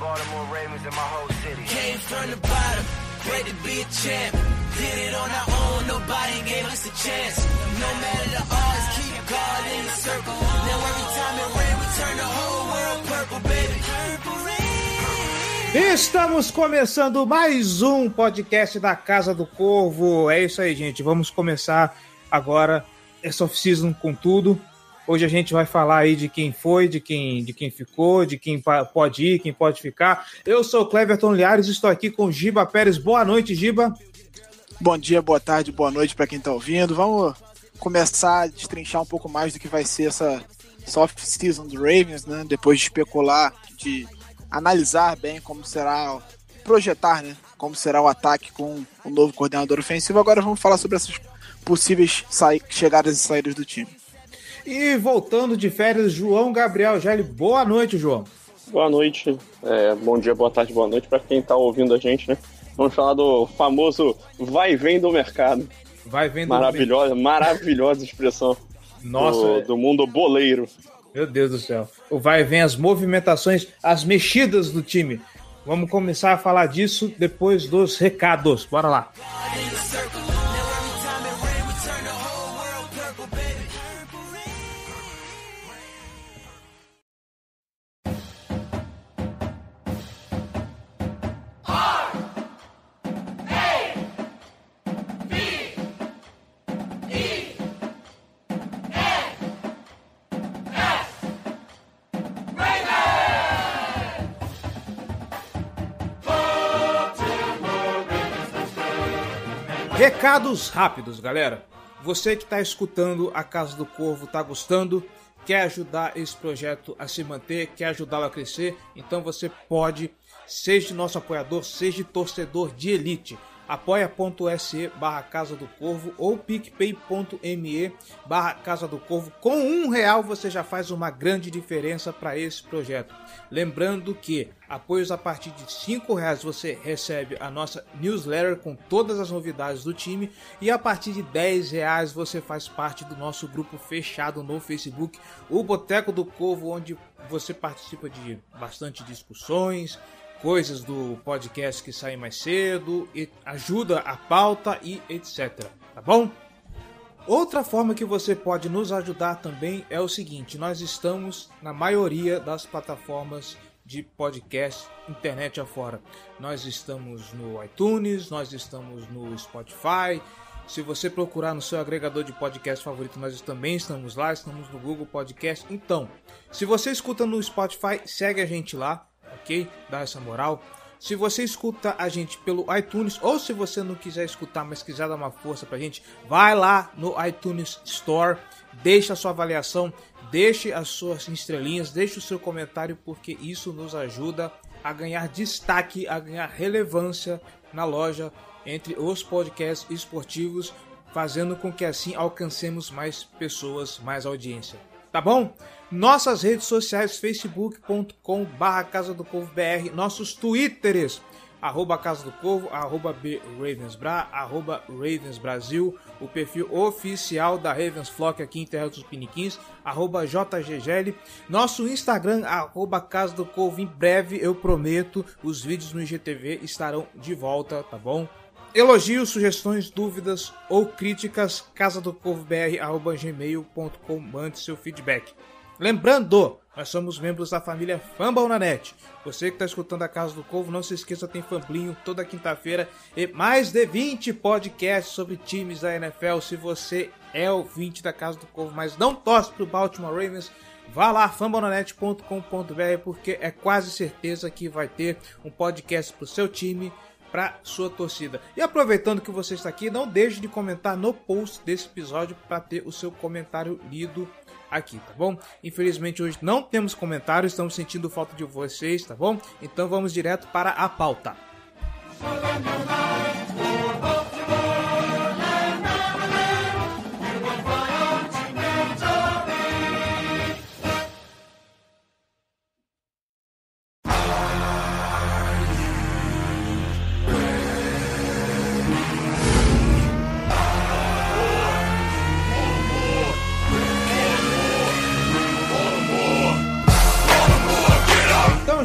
Baltimore Ravens and my whole city. Came from the bottom, great to be a champ. Did it on our own, nobody gave us a chance. No matter the odds, keep God in the circle. Now every time it rain, we turn the whole world purple, baby. Purple rain. Estamos começando mais um podcast da Casa do Corvo. É isso aí, gente. Vamos começar agora essa off-season com tudo. Hoje a gente vai falar aí de quem foi, de quem, de quem ficou, de quem pode ir, quem pode ficar. Eu sou o Cleverton Liares, estou aqui com Giba Pérez. Boa noite, Giba. Bom dia, boa tarde, boa noite para quem tá ouvindo. Vamos começar a destrinchar um pouco mais do que vai ser essa soft season do Ravens, né? Depois de especular, de analisar bem como será, projetar, né? Como será o ataque com o novo coordenador ofensivo. Agora vamos falar sobre essas possíveis chegadas e saídas do time. E voltando de férias, João Gabriel Gelli. Boa noite, João. Boa noite, é, bom dia, boa tarde, boa noite para quem tá ouvindo a gente, né? Vamos falar do famoso vai e vem do mercado. Vai vendo. Maravilhosa, maravilhosa expressão Nossa, do, é- do mundo boleiro. Meu Deus do céu. O vai e vem, as movimentações, as mexidas do time. Vamos começar a falar disso depois dos recados. Bora lá. Recados rápidos, galera. Você que está escutando a Casa do Corvo, está gostando, quer ajudar esse projeto a se manter, quer ajudá-lo a crescer, então você pode, seja nosso apoiador, seja torcedor de elite. apoia.se barra Casa do Corvo ou picpay.me barra Casa do Corvo. Com um real você já faz uma grande diferença para esse projeto. Lembrando que apoios a partir de cinco reais você recebe a nossa newsletter com todas as novidades do time e a partir de 10 reais você faz parte do nosso grupo fechado no Facebook, o Boteco do Corvo, onde você participa de bastante discussões, coisas do podcast que saem mais cedo, ajuda a pauta e etc. Tá bom? Outra forma que você pode nos ajudar também é o seguinte: nós estamos na maioria das plataformas de podcast internet afora. Nós estamos no iTunes, nós estamos no Spotify. Se você procurar no seu agregador de podcast favorito, nós também estamos lá, estamos no Google Podcast. Então, se você escuta no Spotify, segue a gente lá, ok? Dá essa moral. Se você escuta a gente pelo iTunes, ou se você não quiser escutar, mas quiser dar uma força pra gente, vai lá no iTunes Store, deixa a sua avaliação, deixe as suas estrelinhas, deixe o seu comentário, porque isso nos ajuda a ganhar destaque, a ganhar relevância na loja entre os podcasts esportivos, fazendo com que assim alcancemos mais pessoas, mais audiência. Tá bom? Nossas redes sociais, facebook.com barra Casa do Corvo BR, nossos twitters, arroba Casa do Corvo, arroba B Ravensbra, arroba Ravens Brasil, o perfil oficial da Ravens Flock aqui em Terra dos Piniquins, arroba JGGL, nosso Instagram, arroba Casa do Corvo, em breve eu prometo, os vídeos no IGTV estarão de volta, tá bom? Elogios, sugestões, dúvidas ou críticas, casa do gmail.com, mande seu feedback. Lembrando, nós somos membros da família Fambal na Net. Você que está escutando a Casa do Corvo, não se esqueça, tem Famblinho toda quinta-feira e mais de 20 podcasts sobre times da NFL. Se você é ouvinte da Casa do Corvo, mas não torce para o Baltimore Ravens, vá lá, fambonanet.com.br, porque é quase certeza que vai ter um podcast para o seu time para sua torcida. E aproveitando que você está aqui, não deixe de comentar no post desse episódio para ter o seu comentário lido aqui, tá bom? Infelizmente hoje não temos comentários, estamos sentindo falta de vocês, tá bom? Então vamos direto para a pauta. Então,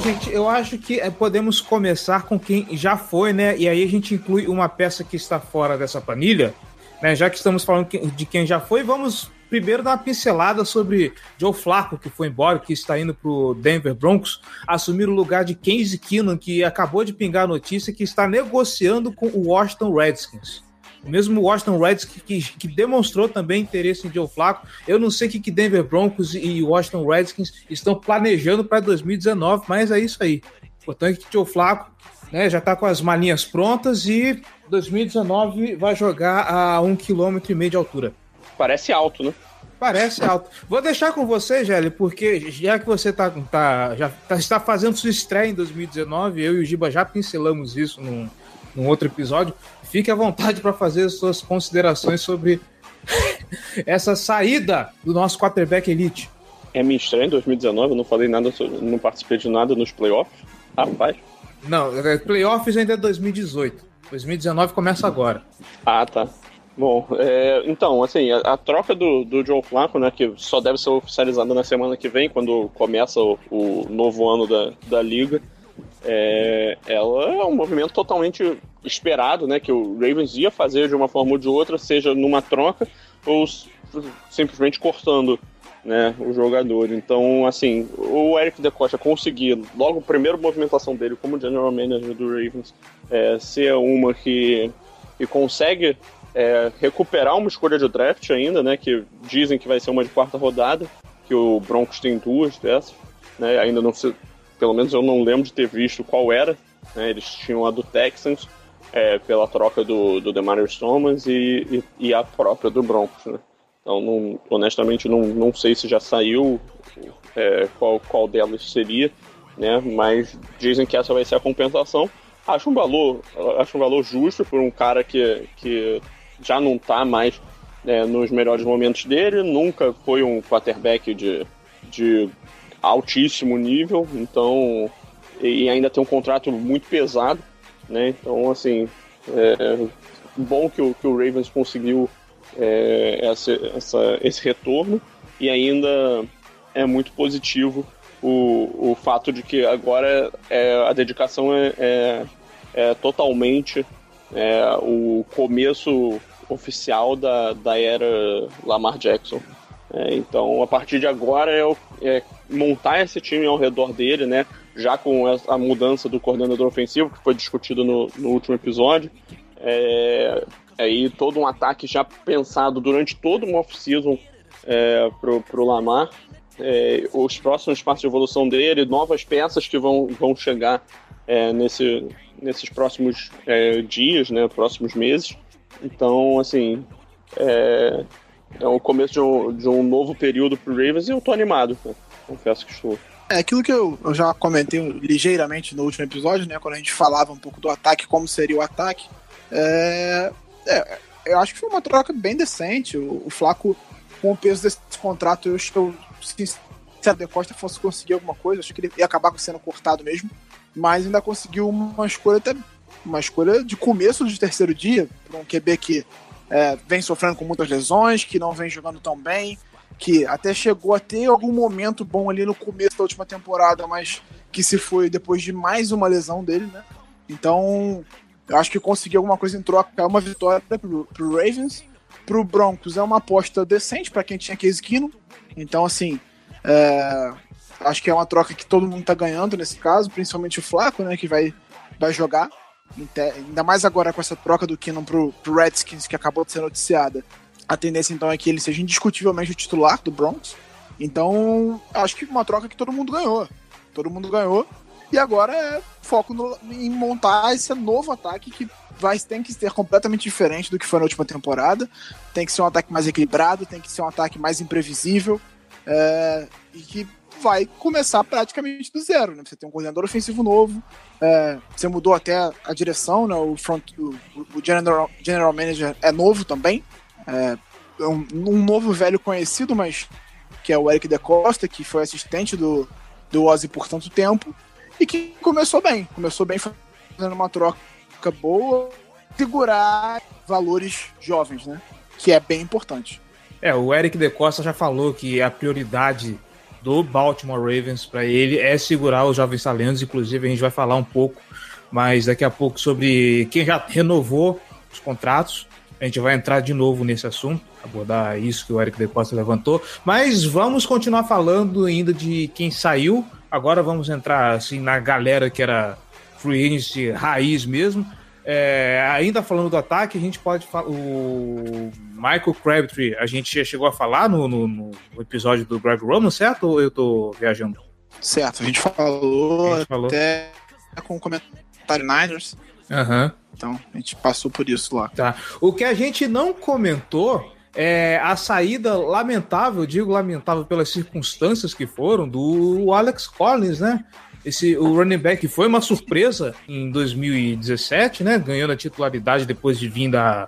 gente, eu acho que é, podemos começar com quem já foi, né? E aí a gente inclui uma peça que está fora dessa planilha, né? Já que estamos falando de quem já foi, vamos primeiro dar uma pincelada sobre Joe Flacco, que foi embora, que está indo para o Denver Broncos, assumir o lugar de Casey Keenum, que acabou de pingar a notícia que está negociando com o Washington Redskins. O mesmo Washington Redskins que, que, que, demonstrou também interesse em Joe Flacco. Eu não sei o que, que Denver Broncos e Washington Redskins estão planejando para 2019, mas é isso aí. Portanto, que Joe Flacco né, já está com as malinhas prontas e 2019 vai jogar a um quilômetro e meio de altura. Parece alto, né? Parece alto. Vou deixar com você, Gelli, porque já que você tá, tá, já tá, está fazendo sua estreia em 2019, eu e o Giba já pincelamos isso num, num outro episódio. Fique à vontade para fazer suas considerações sobre essa saída do nosso quarterback elite. É minha estreia em 2019, eu não falei nada, não participei de nada nos playoffs. Rapaz. Não, playoffs ainda é 2018. 2019 começa agora. Ah, tá. Bom, é, então, assim, a, a, troca do, do Joe Flacco, né, que só deve ser oficializada na semana que vem, quando começa o, o novo ano da, da liga, é, ela é um movimento totalmente esperado, né, que o Ravens ia fazer de uma forma ou de outra, seja numa troca ou simplesmente cortando né, o jogador. Então, assim, o Eric DeCosta conseguir, logo a primeira movimentação dele como general manager do Ravens, é, ser uma que, que consegue é, recuperar uma escolha de draft ainda, né? Que dizem que vai ser uma de quarta rodada, que o Broncos tem duas dessas, né? Ainda não se, pelo menos eu não lembro de ter visto qual era. Né, eles tinham a do Texans é, pela troca do, do Demarius Thomas e, e, e, a própria do Broncos, né? Então, não, honestamente, não, não sei se já saiu é, qual, qual delas seria, né? Mas dizem que essa vai ser a compensação. Acho um valor, acho um valor justo por um cara que, que já não está mais né, nos melhores momentos dele, nunca foi um quarterback de, de altíssimo nível, então e ainda tem um contrato muito pesado, né? Então assim, é bom que o, que o Ravens conseguiu é, essa, essa, esse retorno e ainda é muito positivo o, o fato de que agora é, a dedicação é, é, é totalmente é, o começo oficial da, da era Lamar Jackson. É, então, a partir de agora é, é, montar esse time ao redor dele, né? Já com a mudança do coordenador ofensivo, que foi discutido no, no último episódio. É, aí todo um ataque já pensado durante todo o off-season é, pro, pro Lamar. É, os próximos passos de evolução dele, novas peças que vão, vão chegar é, nesse, nesses próximos é, dias, né, próximos meses. Então, assim, é, é o começo de um, de um novo período pro Ravens e eu tô animado, né? Confesso que estou. É aquilo que eu, já comentei ligeiramente no último episódio, né? Quando a gente falava um pouco do ataque, como seria o ataque. É, é, eu acho que foi uma troca bem decente. O, o Flaco, com o peso desse contrato, eu eu, se a De Costa fosse conseguir alguma coisa, acho que ele ia acabar sendo cortado mesmo. Mas ainda conseguiu uma escolha até uma escolha de começo de terceiro dia, para um QB que é, vem sofrendo com muitas lesões, que não vem jogando tão bem, que até chegou a ter algum momento bom ali no começo da última temporada, mas que se foi depois de mais uma lesão dele, né? Então, eu acho que conseguiu alguma coisa em troca, é uma vitória pro, pro Ravens. Pro Broncos é uma aposta decente para quem tinha Case Keenum. Então, assim, é, acho que é uma troca que todo mundo tá ganhando nesse caso, principalmente o Flaco, né, que vai, vai jogar. Ainda mais agora com essa troca do Keenum pro, pro Redskins, que acabou de ser noticiada. A tendência então é que ele seja indiscutivelmente o titular do Broncos. Então, acho que uma troca que todo mundo ganhou. Todo mundo ganhou. E agora é foco no, em montar esse novo ataque que vai, tem que ser completamente diferente do que foi na última temporada. Tem que ser um ataque mais equilibrado, tem que ser um ataque mais imprevisível. é, e que vai começar praticamente do zero. Né? Você tem um coordenador ofensivo novo, é, você mudou até a direção, né? o, front, o, o general, general manager é novo também, é, um, um, novo velho conhecido, mas que é o Eric De Costa, que foi assistente do, do Ozzy por tanto tempo, e que começou bem, começou bem fazendo uma troca boa, segurar valores jovens, né? Que é bem importante. É, o Eric De Costa já falou que a prioridade do Baltimore Ravens para ele é segurar os jovens talentos. Inclusive, a gente vai falar um pouco mais daqui a pouco sobre quem já renovou os contratos. A gente vai entrar de novo nesse assunto, abordar isso que o Eric De Costa levantou. Mas vamos continuar falando ainda de quem saiu. Agora vamos entrar assim na galera que era free agent raiz mesmo. É, ainda falando do ataque, a gente pode falar. O Michael Crabtree, a gente já chegou a falar no, no, no, episódio do Greg Roman, certo? Ou eu tô viajando? Certo, a gente falou, a gente falou. até com o comentário Niners. Uhum. Então, a gente passou por isso lá. Tá. O que a gente não comentou é a saída lamentável, digo lamentável pelas circunstâncias que foram, do Alex Collins, né? Esse, o running back foi uma surpresa em 2017, né? Ganhando a titularidade depois de vir da,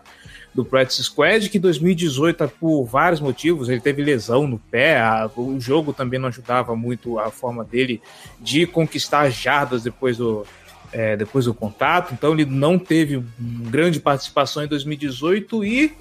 do Practice Squad, que em 2018, por vários motivos, ele teve lesão no pé, a, o jogo também não ajudava muito a forma dele de conquistar jardas depois do, é, depois do contato, então ele não teve grande participação em 2018 e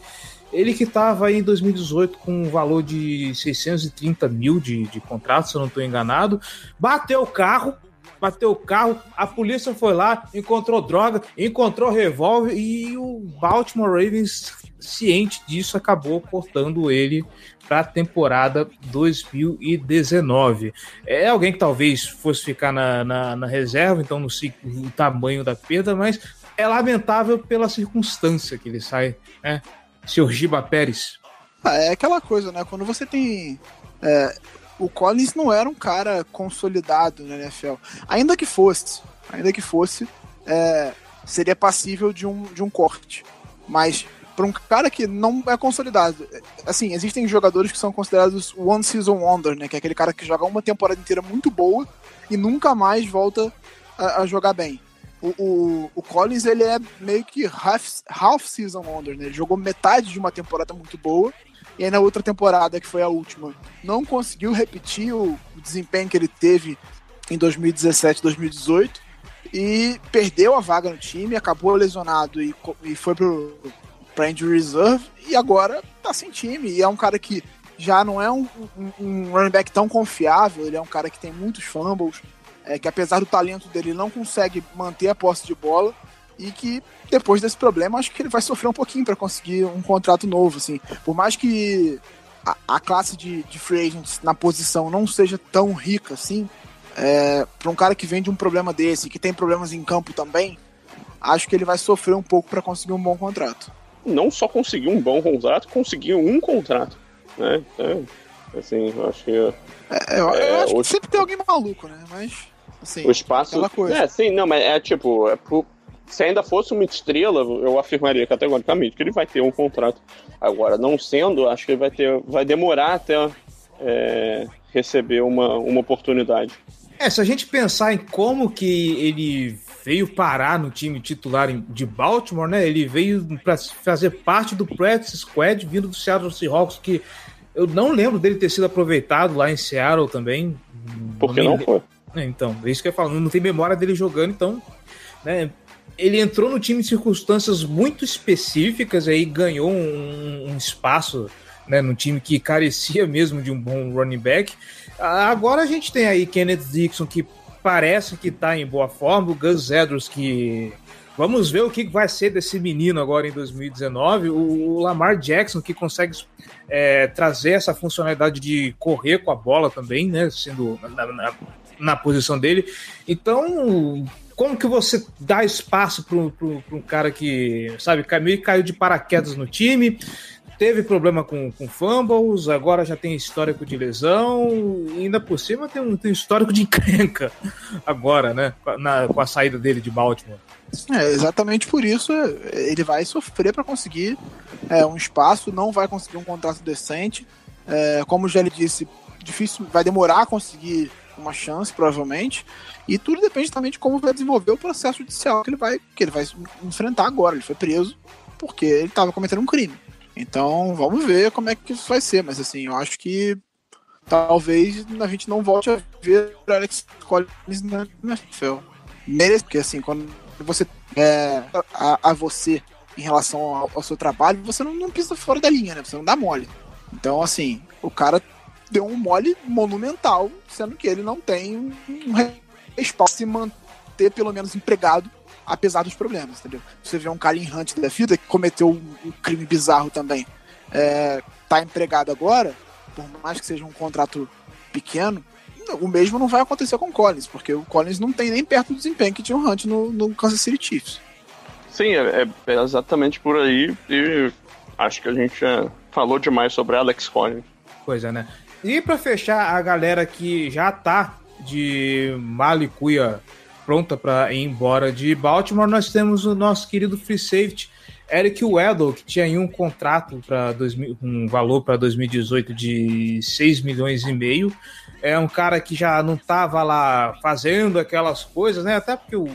ele que estava em 2018 com um valor de 630 mil de, de contrato, se eu não estou enganado, bateu o carro, bateu o carro, a polícia foi lá, encontrou droga, encontrou revólver e o Baltimore Ravens, ciente disso, acabou cortando ele para a temporada 2019. É alguém que talvez fosse ficar na, na, na reserva, então não sei o tamanho da perda, mas é lamentável pela circunstância que ele sai, né? Senhor Giba Pérez. Ah, é aquela coisa, né? Quando você tem. É, o Collins não era um cara consolidado na NFL. Ainda que fosse, ainda que fosse, é, seria passível de um, de um corte. Mas para um cara que não é consolidado, assim, existem jogadores que são considerados one season wonder, né? Que é aquele cara que joga uma temporada inteira muito boa e nunca mais volta a, a jogar bem o, o, o, Collins ele é meio que half, half season wonder, né? Ele jogou metade de uma temporada muito boa e aí na outra temporada, que foi a última, não conseguiu repetir o, desempenho que ele teve em 2017, 2018 e perdeu a vaga no time, acabou lesionado e, e foi pro, pra injury reserve e agora tá sem time e é um cara que já não é um, um, um running back tão confiável, ele é um cara que tem muitos fumbles, é, que apesar do talento dele, não consegue manter a posse de bola e que depois desse problema acho que ele vai sofrer um pouquinho para conseguir um contrato novo, assim. Por mais que a, a classe de, de, free agents na posição não seja tão rica assim, é, para um cara que vem de um problema desse, que tem problemas em campo também, acho que ele vai sofrer um pouco para conseguir um bom contrato. Não só conseguir um bom contrato, conseguir um contrato, né? Então, assim, eu acho que é, eu, é, eu acho que sempre tem alguém maluco, né? Mas, assim, o espaço. Aquela coisa. É, sim, não, mas é tipo, é pro... se ainda fosse uma estrela, eu afirmaria categoricamente que ele vai ter um contrato. Agora, não sendo, acho que ele vai ter, vai demorar até é, receber uma, uma oportunidade. É, se a gente pensar em como que ele veio parar no time titular de Baltimore, né? Ele veio para fazer parte do practice squad vindo do Seattle Seahawks, que eu não lembro dele ter sido aproveitado lá em Seattle também. Por que não, não foi? É, então, é isso que eu falo. Não tem memória dele jogando, então. Né, ele entrou no time em circunstâncias muito específicas, aí ganhou um, um espaço né, no time que carecia mesmo de um bom running back. Agora a gente tem aí Kenneth Dixon, que parece que está em boa forma, o Gus Edwards, que Vamos ver o que vai ser desse menino agora em 2019. O, Lamar Jackson, que consegue é, trazer essa funcionalidade de correr com a bola também, né? Sendo na, na, na posição dele. Então, como que você dá espaço para um cara que, sabe, meio caiu de paraquedas no time, teve problema com, com fumbles, agora já tem histórico de lesão, e ainda por cima tem um, tem histórico de encrenca agora, né? Na, com a saída dele de Baltimore. É, exatamente por isso ele vai sofrer para conseguir é, um espaço, não vai conseguir um contrato decente. É, como já lhe disse, difícil, vai demorar a conseguir uma chance, provavelmente. E tudo depende também de como vai desenvolver o processo judicial que ele vai, que ele vai enfrentar agora. Ele foi preso porque ele estava cometendo um crime. Então, vamos ver como é que isso vai ser. Mas, assim, eu acho que talvez a gente não volte a ver Alex Collins na NFL. Merece, porque, assim, quando você é, a, a você em relação ao, ao, seu trabalho, você não, não pisa fora da linha, né? Você não dá mole. Então, assim, o cara deu um mole monumental, sendo que ele não tem um respaldo se manter pelo menos empregado, apesar dos problemas, entendeu? Você vê um cara em Hunt da vida que cometeu um, crime bizarro também, é, tá empregado agora, por mais que seja um contrato pequeno, o mesmo não vai acontecer com o Collins, porque o Collins não tem nem perto do desempenho que tinha o Hunt no, no Kansas City Chiefs. Sim, é, é, exatamente por aí e acho que a gente já falou demais sobre Alex Collins. Pois é, né? E para fechar, a galera que já tá de malicuia pronta para ir embora de Baltimore, nós temos o nosso querido free safety Eric Weddle, que tinha aí um contrato para um valor para 2018 de 6 milhões e meio. É um cara que já não tava lá fazendo aquelas coisas, né? Até porque o,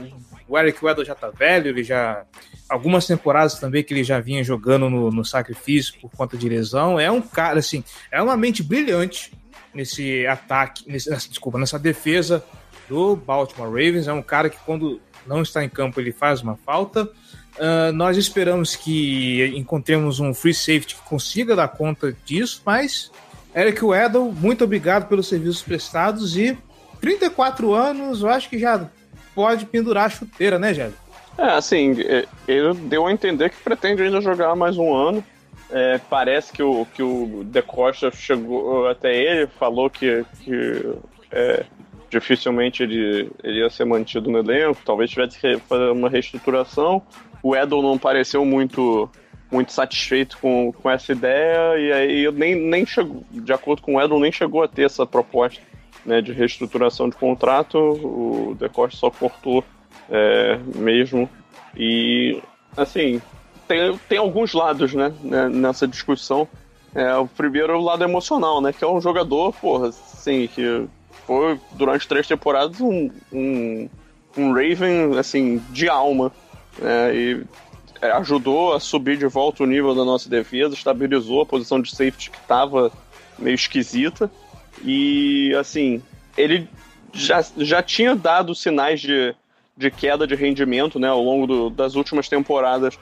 o Eric Weddle já tá velho, ele já algumas temporadas também que ele já vinha jogando no, no sacrifício por conta de lesão. É um cara, assim, é uma mente brilhante nesse ataque, nesse, desculpa, nessa defesa do Baltimore Ravens. É um cara que quando não está em campo ele faz uma falta. Uh, nós esperamos que encontremos um free safety que consiga dar conta disso, mas Eric Weddle, muito obrigado pelos serviços prestados e 34 anos, eu acho que já pode pendurar a chuteira, né, Gélio? É, assim, é, ele deu a entender que pretende ainda jogar mais um ano. É, parece que o, que o De Costa chegou até ele, falou que, que é, dificilmente ele, ele ia ser mantido no elenco, talvez tivesse que fazer uma reestruturação. O Edel não pareceu muito muito satisfeito com, com essa ideia e aí nem, nem chegou, de acordo com o Edel, nem chegou a ter essa proposta né, de reestruturação de contrato. O De Costa só cortou é, mesmo. E, assim, tem, tem alguns lados, né, né nessa discussão. É, o primeiro é o lado emocional, né, que é um jogador, porra, assim, que foi durante três temporadas um, um, um Raven, assim, de alma, né, e é, ajudou a subir de volta o nível da nossa defesa, estabilizou a posição de safety que estava meio esquisita, e, assim, ele já, já tinha dado sinais de de queda de rendimento né, ao longo do, das últimas temporadas.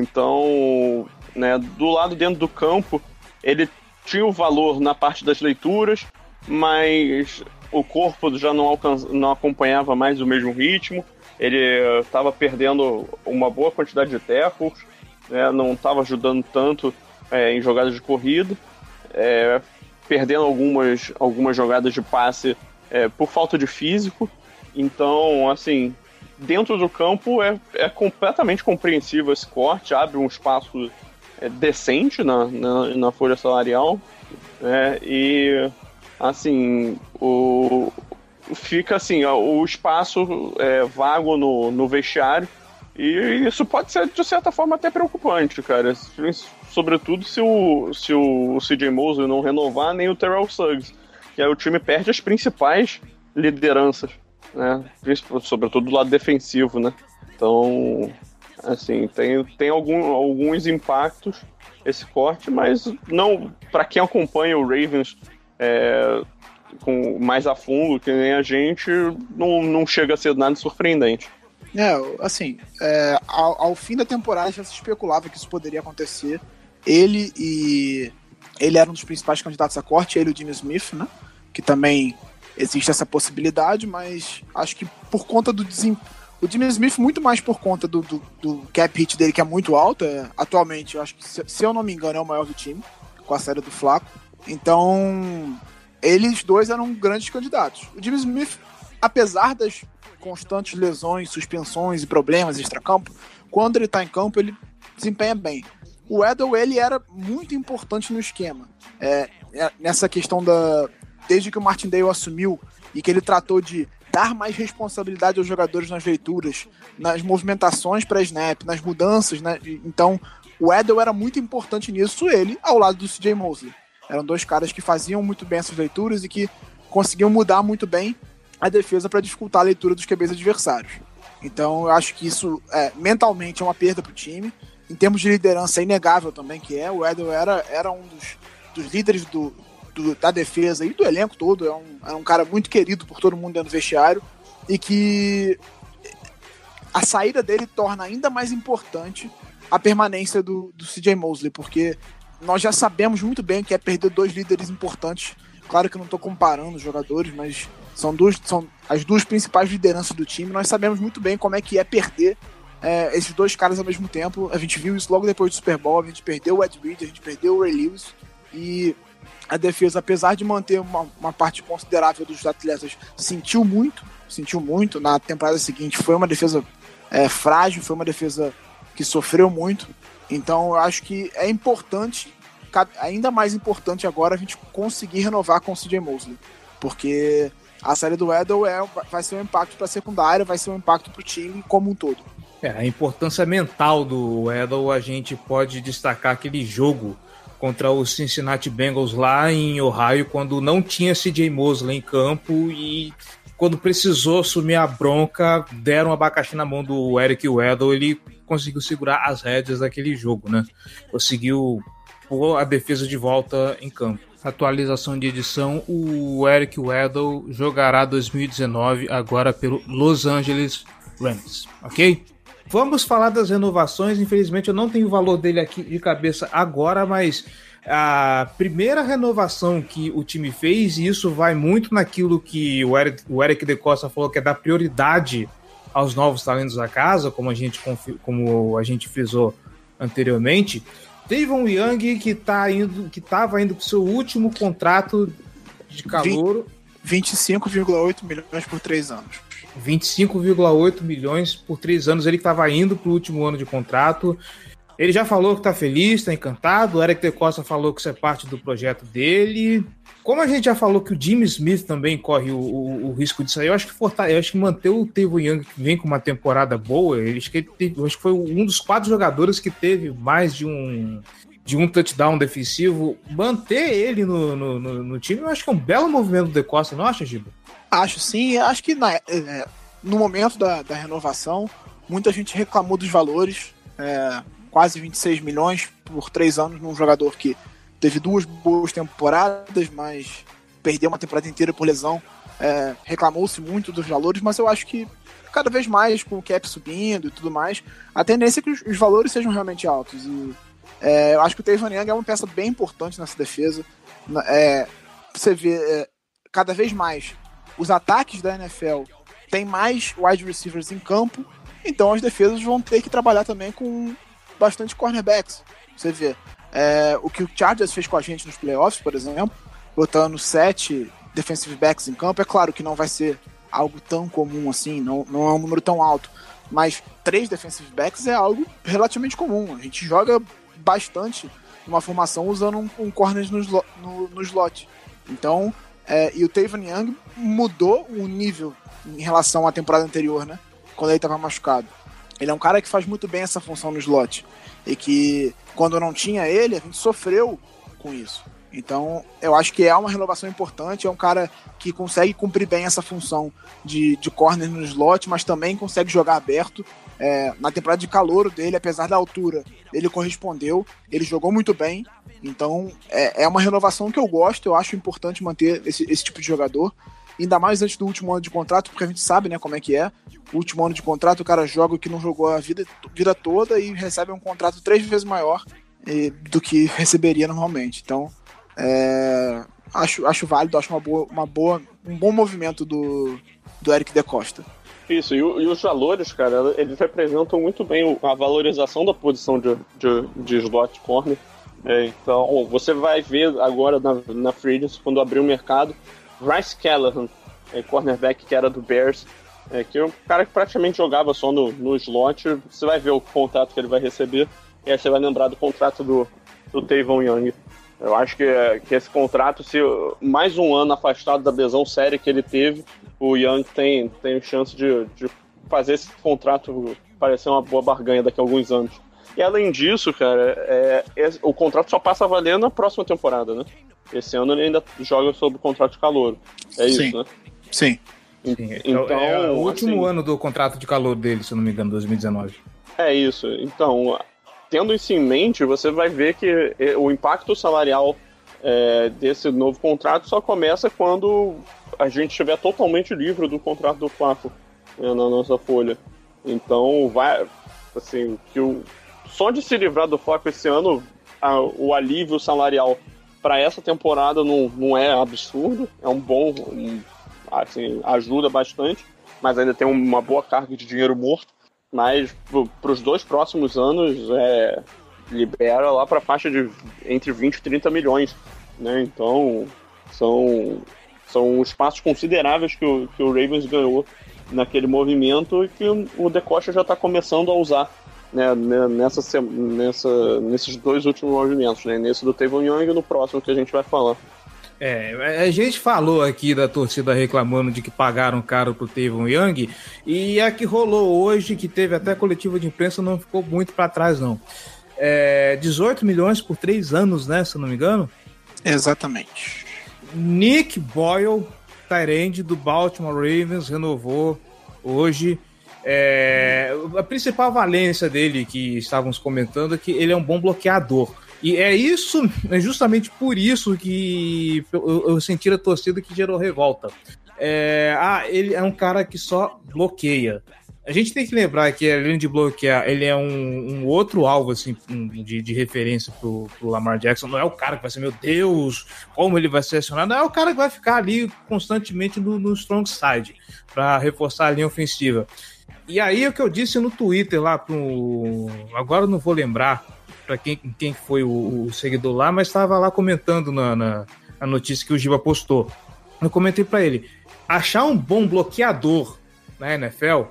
Então, né, do lado dentro do campo, ele tinha o valor na parte das leituras, mas o corpo já não, alcança, não acompanhava mais o mesmo ritmo. Ele estava perdendo uma boa quantidade de tackles, né, não estava ajudando tanto é, em jogadas de corrida, é, perdendo algumas, algumas jogadas de passe é, por falta de físico. Então, assim, dentro do campo é, é completamente compreensível esse corte, abre um espaço é, decente na, na, na, folha salarial. Né, e assim, o, fica assim, o espaço é, vago no, no vestiário. E isso pode ser, de certa forma, até preocupante, cara. Sobretudo se o, se o CJ Mosley não renovar, nem o Terrell Suggs. Que aí o time perde as principais lideranças né? Sobretudo do lado defensivo, né? Então, assim, tem, tem algum, alguns impactos esse corte, mas não para quem acompanha o Ravens é, com mais a fundo que nem a gente, não, não chega a ser nada surpreendente. É, assim, é, ao, ao, fim da temporada já se especulava que isso poderia acontecer. Ele e ele era um dos principais candidatos a corte, ele e o Jimmy Smith, né? Que também existe essa possibilidade, mas acho que por conta do desempenho. O Jimmy Smith, muito mais por conta do, do, do, cap hit dele, que é muito alto. É, atualmente, eu acho que, se, se, eu não me engano, é o maior do time, com a série do Flaco. Então, eles dois eram grandes candidatos. O Jimmy Smith, apesar das constantes lesões, suspensões e problemas extra-campo, quando ele tá em campo, ele desempenha bem. O Edel, ele era muito importante no esquema. É, é nessa questão da, desde que o Martindale assumiu e que ele tratou de dar mais responsabilidade aos jogadores nas leituras, nas movimentações para snap, nas mudanças, né? Então, o Edel era muito importante nisso, ele ao lado do CJ Mosley. Eram dois caras que faziam muito bem essas leituras e que conseguiam mudar muito bem a defesa para dificultar a leitura dos QBs adversários. Então eu acho que isso é, mentalmente é uma perda para o time. Em termos de liderança, é inegável também que é. O Edel era, era um dos, dos líderes do, do, da defesa e do elenco todo. É um, é um cara muito querido por todo mundo dentro do vestiário e que a saída dele torna ainda mais importante a permanência do, do CJ Mosley, porque nós já sabemos muito bem que é perder dois líderes importantes. Claro que eu não estou comparando os jogadores, mas são, duas, são as duas principais lideranças do time. Nós sabemos muito bem como é que é perder é, esses dois caras ao mesmo tempo. A gente viu isso logo depois do Super Bowl. A gente perdeu o Ed Reed, a gente perdeu o Ray Lewis. E a defesa, apesar de manter uma, uma parte considerável dos atletas, sentiu muito, sentiu muito. Na temporada seguinte foi uma defesa é, frágil, foi uma defesa que sofreu muito. Então eu acho que é importante, ainda mais importante agora, a gente conseguir renovar com o CJ Mosley. Porque a série do Edel é, vai ser um impacto para a secundária, vai ser um impacto para o time como um todo. É, a importância mental do Edel, a gente pode destacar aquele jogo contra os Cincinnati Bengals lá em Ohio, quando não tinha CJ Mosley em campo e quando precisou assumir a bronca, deram um abacaxi na mão do Eric Weddle, ele conseguiu segurar as rédeas daquele jogo, né? Conseguiu pôr a defesa de volta em campo. Atualização de edição: o Eric Weddle jogará 2019 agora pelo Los Angeles Rams, ok? Vamos falar das renovações. Infelizmente, eu não tenho o valor dele aqui de cabeça agora, mas a primeira renovação que o time fez, e isso vai muito naquilo que o Eric, o Eric De Costa falou, que é dar prioridade aos novos talentos da casa, como a gente, como a gente frisou anteriormente. Um Young que tá indo, que estava indo para o seu último contrato de calor. 25,8 milhões por três anos. 25,8 milhões por três anos. Ele estava indo para o último ano de contrato. Ele já falou que tá feliz, tá encantado. O Eric De Costa falou que isso é parte do projeto dele. Como a gente já falou que o Jimmy Smith também corre o, o, o risco de sair, eu acho que fortale... eu acho que manter o Tevon Young que vem com uma temporada boa, eu acho que, teve... eu acho que foi um dos quatro jogadores que teve mais de um de um touchdown defensivo, manter ele no, no, no, no time, eu acho que é um belo movimento do De Costa, não acha, Giba? Acho sim, acho que na, é, no momento da, da renovação, muita gente reclamou dos valores. É, quase 26 milhões por três anos num jogador que teve duas boas temporadas, mas perdeu uma temporada inteira por lesão. É, Reclamou-se muito dos valores, mas eu acho que cada vez mais com o cap subindo e tudo mais, a tendência é que os, os valores sejam realmente altos. E é, eu acho que o Tevon Young é uma peça bem importante nessa defesa. É, você vê é, cada vez mais os ataques da NFL têm mais wide receivers em campo, então as defesas vão ter que trabalhar também com bastante cornerbacks. Você vê é, o que o Chargers fez com a gente nos playoffs, por exemplo, botando sete defensive backs em campo. É claro que não vai ser algo tão comum assim, não, não é um número tão alto, mas três defensive backs é algo relativamente comum. A gente joga bastante numa formação usando um, um corner no, no, no slot. Então, é, e o Tavon Young mudou o nível em relação à temporada anterior, né? Quando ele estava machucado. Ele é um cara que faz muito bem essa função no slot. E que quando não tinha ele, a gente sofreu com isso. Então, eu acho que é uma renovação importante. É um cara que consegue cumprir bem essa função de, de corner no slot, mas também consegue jogar aberto. É, na temporada de calor dele, apesar da altura, ele correspondeu. Ele jogou muito bem. Então, é, é uma renovação que eu gosto. Eu acho importante manter esse, esse tipo de jogador ainda mais antes do último ano de contrato, porque a gente sabe, né, como é que é. O último ano de contrato, o cara joga o que não jogou a vida, vida toda e recebe um contrato três vezes maior eh, do que receberia normalmente. Então, é, acho, acho válido, acho uma boa, uma boa, um bom movimento do, do Eric De Costa. Isso, e, e, os valores, cara, eles representam muito bem a valorização da posição de, de, de slot corner. É, então, você vai ver agora na, na Free quando abrir o mercado, Rice Callahan, é, cornerback que era do Bears, é, que é um cara que praticamente jogava só no, no slot. Você vai ver o contrato que ele vai receber e aí você vai lembrar do contrato do, do Tavon Young. Eu acho que, que esse contrato, se mais um ano afastado da lesão séria que ele teve, o Young tem, tem chance de, de fazer esse contrato parecer uma boa barganha daqui a alguns anos. E além disso, cara, é, é, o contrato só passa a valer na próxima temporada, né? Esse ano ele ainda joga sob contrato de calor. É Sim. isso, né? Sim. Sim, Então, é o último assim, ano do contrato de calor dele, se eu não me engano, 2019. É isso. Então, tendo isso em mente, você vai ver que eh, o impacto salarial eh, desse novo contrato só começa quando a gente estiver totalmente livre do contrato do Flaco né, na nossa folha. Então, vai, assim, que o, só de se livrar do Flaco esse ano, a- o alívio salarial para essa temporada não, não é absurdo, é um bom, um- assim, ajuda bastante, mas ainda tem uma boa carga de dinheiro morto. Mas para os dois próximos anos, é, libera lá para faixa de entre 20 e 30 milhões. Né? Então, são, são espaços consideráveis que o, que o Ravens ganhou naquele movimento e que o, o DeCosta já está começando a usar né, né, nessa, nessa, nesses dois últimos movimentos, né? nesse do Tavon Young e no próximo que a gente vai falar. É, a gente falou aqui da torcida reclamando de que pagaram caro pro Tevon Young, e a que rolou hoje, que teve até coletiva de imprensa, não ficou muito para trás, não. É, 18 milhões por três anos, né? Se eu não me engano. Exatamente. Nick Boyle, Tyrande do Baltimore Ravens, renovou hoje. É, a principal valência dele, que estávamos comentando, é que ele é um bom bloqueador. E é isso, é justamente por isso que eu, eu senti a torcida que gerou revolta. É, ah, ele é um cara que só bloqueia. A gente tem que lembrar que, além de bloquear, ele é um, um outro alvo assim, de, de referência pro, pro Lamar Jackson. Não é o cara que vai ser, meu Deus, como ele vai ser acionado. Não é o cara que vai ficar ali constantemente no, no strong side para reforçar a linha ofensiva. E aí, o que eu disse no Twitter lá, pro, agora eu não vou lembrar para quem, quem foi o, o seguidor lá, mas estava lá comentando na, na, na notícia que o Giba postou. Eu comentei para ele: achar um bom bloqueador na NFL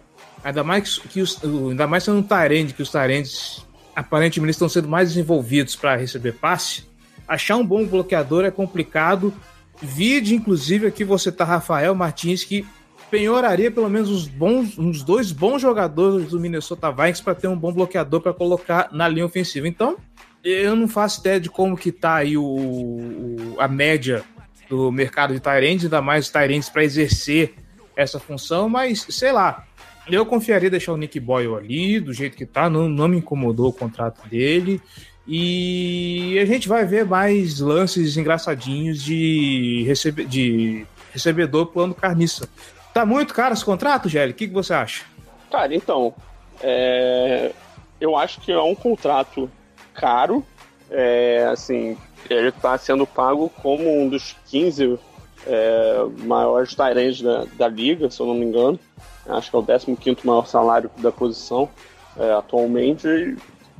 Ainda mais que os, ainda mais sendo um Tyrande, que os Tyrands aparentemente estão sendo mais desenvolvidos para receber passe. Achar um bom bloqueador é complicado. Vide, inclusive, aqui você tá Rafael Martins, que penhoraria pelo menos uns, bons, uns dois bons jogadores do Minnesota Vikings para ter um bom bloqueador para colocar na linha ofensiva. Então, eu não faço ideia de como que tá aí o, o a média do mercado de Tyrands, ainda mais os Tyrands para exercer essa função, mas sei lá, eu confiaria deixar o Nick Boyle ali, do jeito que tá, não, não me incomodou o contrato dele. E a gente vai ver mais lances engraçadinhos de, recebe, de recebedor plano carniça. Tá muito caro esse contrato, Gelli? O que, que você acha? Cara, então, é, eu acho que é um contrato caro. É, assim, ele está sendo pago como um dos 15 é, maiores Tyrants da, da liga, se eu não me engano. Acho que é o 15 maior salário da posição é, atualmente.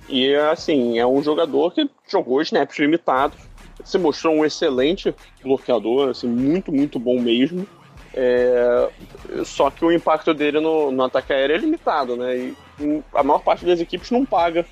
E, assim, é um jogador que jogou snaps limitados. Se mostrou um excelente bloqueador, assim, muito, muito bom mesmo. É, só que o impacto dele no, no ataque aéreo é limitado, né? E a maior parte das equipes não paga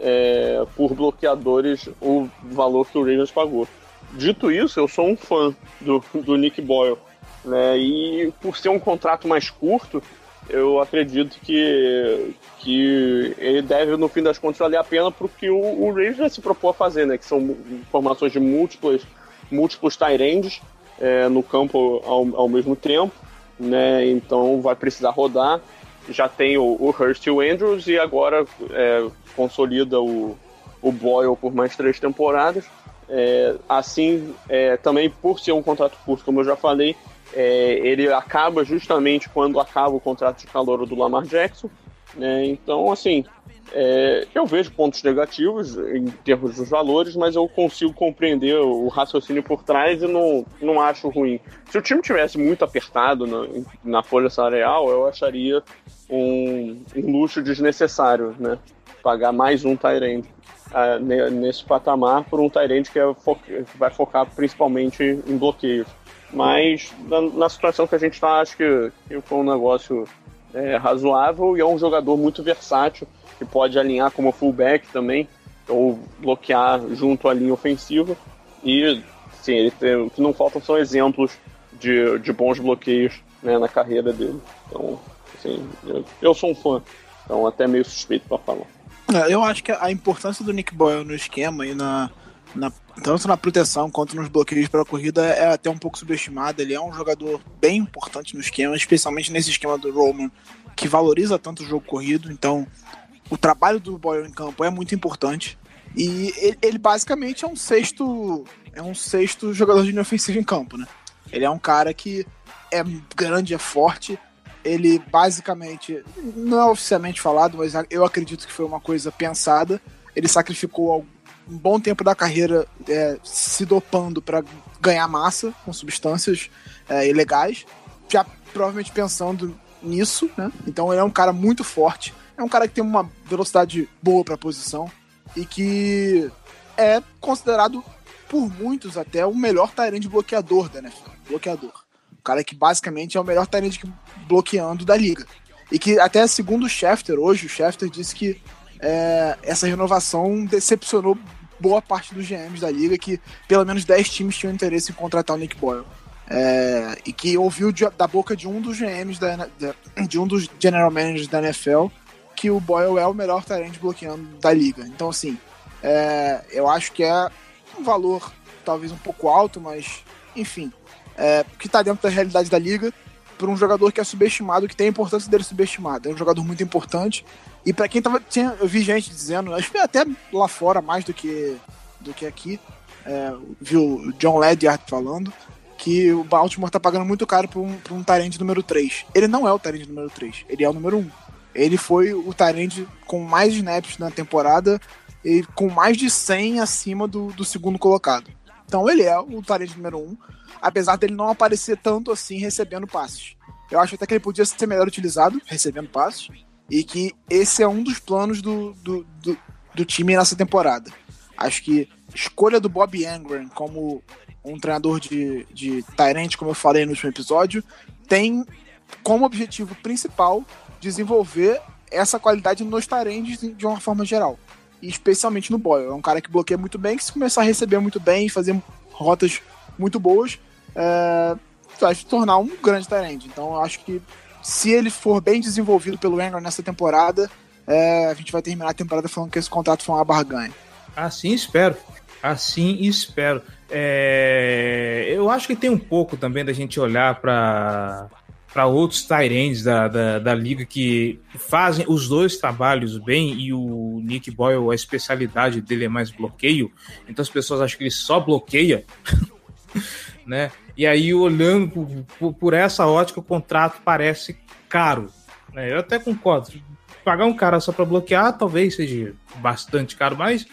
é, por bloqueadores o valor que o Ravens pagou. Dito isso, eu sou um fã do, do Nick Boyle. Né? E por ser um contrato mais curto, eu acredito que, que ele deve, no fim das contas, valer a pena porque o, o Ravens se propôs a fazer, né? Que são formações de múltiplas, múltiplos tight é, no campo ao, ao mesmo tempo, né? Então vai precisar rodar. Já tem o, o Hurst e o Andrews e agora é, consolida o, o Boyle por mais três temporadas. É, assim, é, também por ser um contrato curto, como eu já falei, é, ele acaba justamente quando acaba o contrato de calor do Lamar Jackson. Né? Então, assim, é, eu vejo pontos negativos em termos dos valores, mas eu consigo compreender o raciocínio por trás e não, não acho ruim. Se o time tivesse muito apertado na, na folha salarial, eu acharia um, um luxo desnecessário, né? Pagar mais um Tyrande uh, nesse patamar por um Tyrande que, é fo que vai focar principalmente em bloqueios. Mas na, na situação que a gente está, acho que, que foi um negócio é, razoável e é um jogador muito versátil que pode alinhar como fullback também ou bloquear junto à linha ofensiva e sim, ele tem, o que não faltam são exemplos de, de bons bloqueios né, na carreira dele. Então, assim, eu, eu sou um fã, então até meio suspeito para falar. É, Eu acho que a importância do Nick Boyle no esquema e na, na, tanto na proteção quanto nos bloqueios para a corrida, é até um pouco subestimado. Ele é um jogador bem importante no esquema, especialmente nesse esquema do Roman, que valoriza tanto o jogo corrido. Então, o trabalho do Boyle em campo é muito importante. E ele, ele, basicamente é um sexto é um sexto jogador de linha ofensiva em campo, né? Ele é um cara que é grande, é forte. Ele basicamente, não é oficialmente falado, mas eu acredito que foi uma coisa pensada. Ele sacrificou um bom tempo da carreira é, se dopando para ganhar massa com substâncias é, ilegais, já provavelmente pensando nisso, né? Então ele é um cara muito forte, é um cara que tem uma velocidade boa para a posição e que é considerado por muitos até o melhor Tyrande bloqueador da NFL. Bloqueador. O cara que basicamente é o melhor Tyrande bloqueando da liga. E que até segundo o Schefter, hoje, o Schefter disse que é, essa renovação decepcionou boa parte dos GMs da liga, que pelo menos 10 times tinham interesse em contratar o Nick Boyle. É, e que ouviu de, da boca de um dos GMs, da, de um dos general managers da NFL, que o Boyle é o melhor talento bloqueando da liga. Então, assim, é, eu acho que é um valor talvez um pouco alto, mas enfim, é, que está dentro da realidade da liga para um jogador que é subestimado, que tem a importância dele subestimada. É um jogador muito importante. E para quem tava. Tinha, eu vi gente dizendo, acho que até lá fora mais do que, do que aqui, é, viu John Ledyard falando, que o Baltimore tá pagando muito caro por um, por um Tyrande número 3. Ele não é o Tyrande número 3, ele é o número 1. Ele foi o Tyrande com mais snaps na temporada e com mais de 100 acima do, do segundo colocado. Então ele é o Tyrande número 1, apesar dele não aparecer tanto assim recebendo passes. Eu acho até que ele podia ser melhor utilizado recebendo passes e que esse é um dos planos do, do, do, do time nessa temporada. Acho que escolha do Bob Angren como um treinador de, de Tyrant, como eu falei no último episódio, tem como objetivo principal desenvolver essa qualidade nos Tyrants de uma forma geral. E especialmente no Boyle. É um cara que bloqueia muito bem, que se começar a receber muito bem fazer rotas muito boas, é, vai se tornar um grande Tyrant. Então eu acho que se ele for bem desenvolvido pelo England nessa temporada, é, a gente vai terminar a temporada falando que esse contrato foi uma barganha. Assim espero. Assim espero. É, eu acho que tem um pouco também da gente olhar para para outros Tyrands da, da, da, liga que fazem os dois trabalhos bem e o Nick Boyle, a especialidade dele é mais bloqueio, então as pessoas acham que ele só bloqueia, né? E aí, olhando por, por, essa ótica, o contrato parece caro. Né? Eu até concordo. Pagar um cara só para bloquear talvez seja bastante caro, mas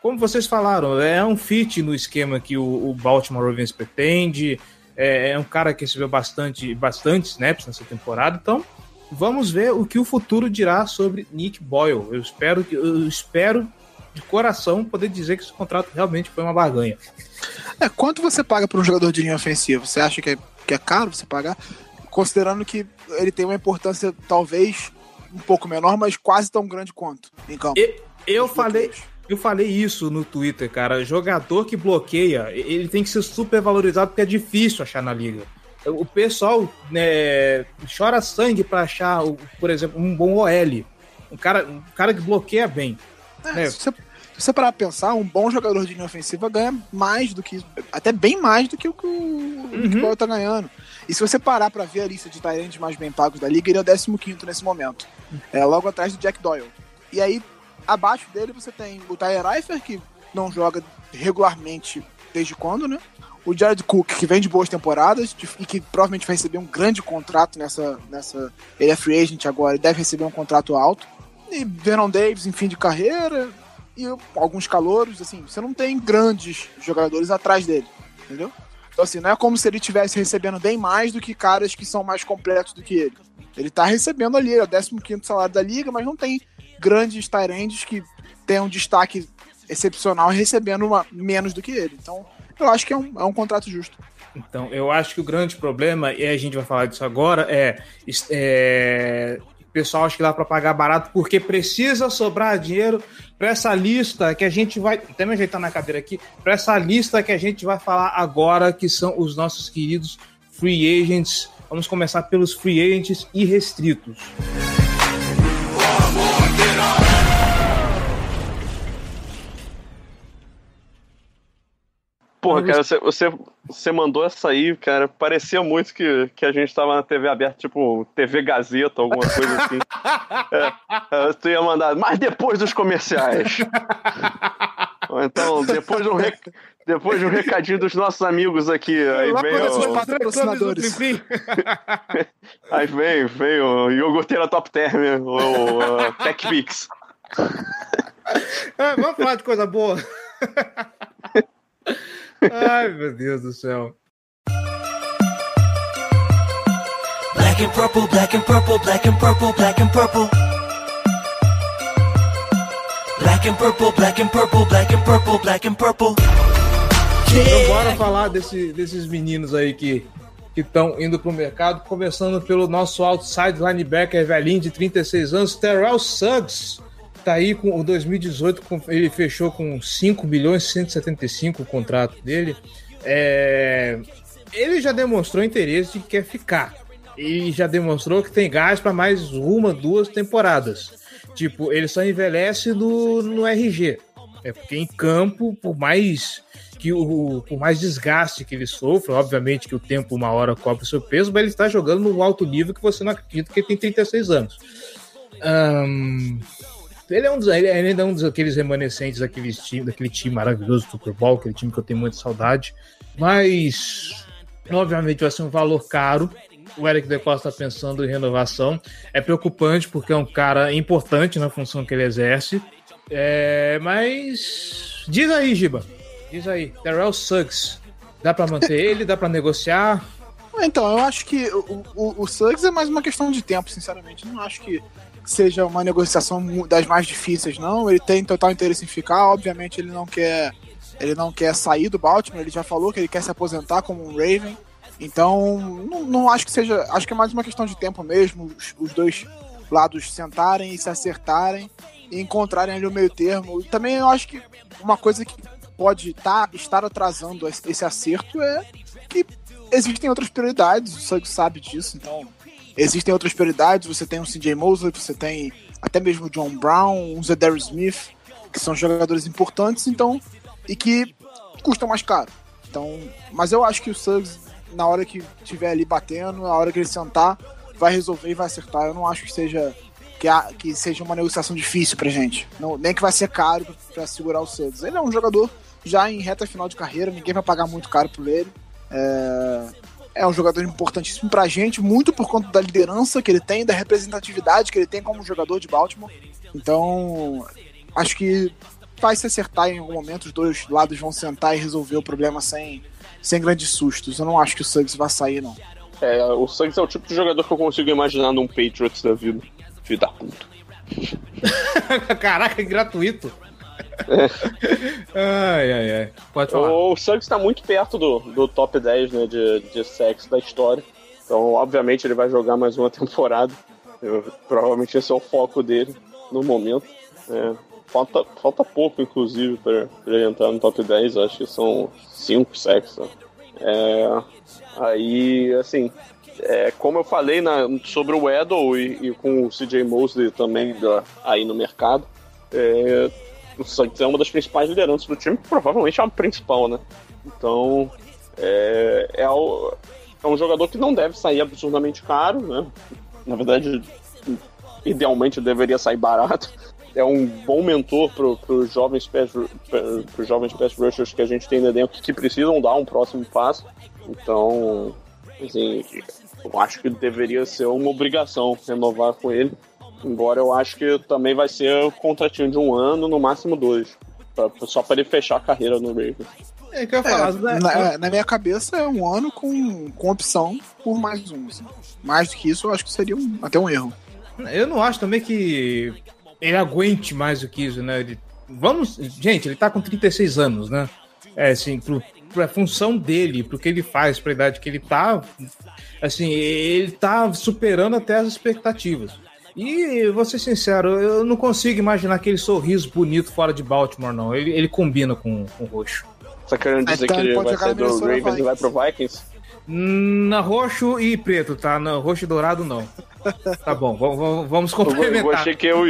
como vocês falaram, é um fit no esquema que o Baltimore Ravens pretende. É, é, um cara que recebeu bastante, bastante snaps nessa temporada. Então, vamos ver o que o futuro dirá sobre Nick Boyle. Eu espero que eu espero de coração poder dizer que esse contrato realmente foi uma barganha. É, quanto você paga para um jogador de linha ofensiva? Você acha que é, que é caro você pagar? Considerando que ele tem uma importância talvez um pouco menor, mas quase tão grande quanto em campo. Eu, eu falei, eu falei isso no Twitter, cara. Jogador que bloqueia, ele tem que ser super valorizado porque é difícil achar na liga. O pessoal né, chora sangue para achar, por exemplo, um bom OL. Um cara, um cara que bloqueia bem. É, né? Se você se você parar pra pensar, um bom jogador de linha ofensiva ganha mais do que. Até bem mais do que o que o uhum. tá ganhando. E se você parar pra ver a lista de Tyrants mais bem pagos da liga, ele é o 15 nesse momento. É logo atrás do Jack Doyle. E aí, abaixo dele, você tem o Tyler Eifert, que não joga regularmente desde quando, né? O Jared Cook, que vem de boas temporadas e que provavelmente vai receber um grande contrato nessa. nessa ele é free agent agora, ele deve receber um contrato alto. E Vernon Davis em fim de carreira, e alguns calouros, assim, você não tem grandes jogadores atrás dele, entendeu? Então, assim, não é como se ele estivesse recebendo bem mais do que caras que são mais completos do que ele. Ele tá recebendo ali, é o 15 salário da liga, mas não tem grandes Tyrands que tenham um destaque excepcional recebendo uma, menos do que ele. Então, eu acho que é um, é um contrato justo. Então, eu acho que o grande problema, e a gente vai falar disso agora, é, é o pessoal acha que dá para pagar barato porque precisa sobrar dinheiro para essa lista que a gente vai. Até me ajeitar na cadeira aqui. Para essa lista que a gente vai falar agora, que são os nossos queridos free agents. Vamos começar pelos free agents irrestritos. Porra, cara, você, você, você mandou essa aí, cara. Parecia muito que, que a gente tava na TV aberta, tipo TV Gazeta, alguma coisa assim. é, tu ia mandar, mas depois dos comerciais. Então, depois de um, rec... depois de um recadinho dos nossos amigos aqui. Aí Lá vem para esses o... patrocinadores. Aí vem, vem o iogurteira Top Term, o, o TechPix. É, vamos falar de coisa boa. Ai, meu Deus do céu. Black and purple, black and purple, black and purple, black and purple. Black and purple, black and purple, black and purple, black and purple. Então bora falar desse- desses meninos aí que estão indo pro mercado, começando pelo nosso outside linebacker velhinho de 36 anos, Terrell Suggs. Tá aí com o 2018, com- ele fechou com 5 milhões e 175 o contrato dele. É, ele já demonstrou interesse de que quer ficar. E já demonstrou que tem gás para mais uma, duas temporadas. Tipo, ele só envelhece no, no RG. É porque em campo, por mais que o por mais desgaste que ele sofra, obviamente que o tempo uma hora cobre o seu peso, mas ele está jogando no alto nível que você não acredita que ele tem 36 anos. Ahn, ele é um dos, ele ainda é um dos aqueles remanescentes daquele time, daquele time maravilhoso do Super Bowl, aquele time que eu tenho muita saudade. Mas obviamente vai ser um valor caro. O Eric De Costa está pensando em renovação. É preocupante porque é um cara importante na função que ele exerce. É, mas diz aí, Giba. Diz aí, Terrell Suggs. Dá para manter ele? Dá para negociar? Então, eu acho que o, o, o Suggs é mais uma questão de tempo, sinceramente. Não acho que seja uma negociação das mais difíceis, não. Ele tem total interesse em ficar. Obviamente, ele não quer, ele não quer sair do Baltimore. Ele já falou que ele quer se aposentar como um Raven. Então, não, não acho que seja. Acho que é mais uma questão de tempo mesmo. Os, os dois lados sentarem e se acertarem e encontrarem ali o meio termo. E também eu acho que uma coisa que pode tá, estar atrasando esse acerto é que existem outras prioridades, o Suggs sabe disso, então existem outras prioridades, você tem o CJ Mosley, você tem até mesmo o John Brown, o Zedarius Smith, que são jogadores importantes, então, e que custam mais caro. Então, mas eu acho que o Suggs, na hora que estiver ali batendo, na hora que ele sentar, vai resolver e vai acertar. Eu não acho que seja que, a- que seja uma negociação difícil pra gente. Não, nem que vai ser caro pra segurar o Suggs. Ele é um jogador já em reta final de carreira, ninguém vai pagar muito caro por ele. É, é um jogador importantíssimo pra gente, muito por conta da liderança que ele tem, da representatividade que ele tem como jogador de Baltimore. Então, acho que vai se acertar em algum momento, os dois lados vão sentar e resolver o problema sem, sem grandes sustos. Eu não acho que o Suggs vai sair, não. É, o Suggs é o tipo de jogador que eu consigo imaginar num Patriots da vida. Filho da puta. Caraca, gratuito. ai, ai, ai. Pode falar. O Suggs está muito perto do, do top 10 né, de, de sexo da história. Então, obviamente, ele vai jogar mais uma temporada. Eu- provavelmente esse é o foco dele no momento. É, falta, falta pouco, inclusive, para ele entrar no top 10. Acho que são 5 sexos. né? É, aí, assim, é, como eu falei na- sobre o Edel e, e com o CJ Mosley também da- aí no mercado, é, o Suggs é uma das principais lideranças do time, provavelmente é a principal, né? Então, é, é, o- é um jogador que não deve sair absurdamente caro, né? Na verdade, idealmente deveria sair barato. É um bom mentor para os jovens pass, pros jovens pass rushers que a gente tem dentro que precisam dar um próximo passo. Então, assim, eu acho que deveria ser uma obrigação renovar com ele. Embora eu acho que também vai ser um contratinho de um ano, no máximo dois. pra- só para ele fechar a carreira no Ravens. É, que eu ia É, falar, né? na, na minha cabeça é um ano com, com opção por mais um. assim. Mais do que isso, eu acho que seria um- até um erro. Eu não acho também que ele aguente mais do que isso, né? Ele- vamos, gente, ele tá com 36 anos, né? É assim, pro, pra função dele, pro que ele faz, pra idade que ele tá, assim, ele tá superando até as expectativas. E vou ser sincero, eu não consigo imaginar aquele sorriso bonito fora de Baltimore, não. Ele, ele combina com, com o roxo. Você tá querendo dizer Então que ele vai jogar sair do Ravens e vai pro Vikings? Na roxo e preto, tá? Na roxo e dourado, não. Tá bom, vamos, vamos Eu complementar. gostei que eu,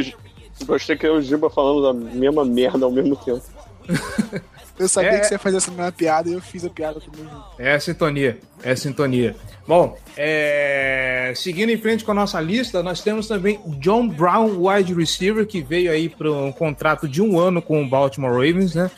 gostei que eu e o Giba falando da mesma merda ao mesmo tempo. Eu sabia É. que você ia fazer essa mesma piada e eu fiz a piada também. É a sintonia, é a sintonia. Bom, é, seguindo em frente com a nossa lista, nós temos também John Brown, wide receiver, que veio aí para um contrato de um ano com o Baltimore Ravens, né?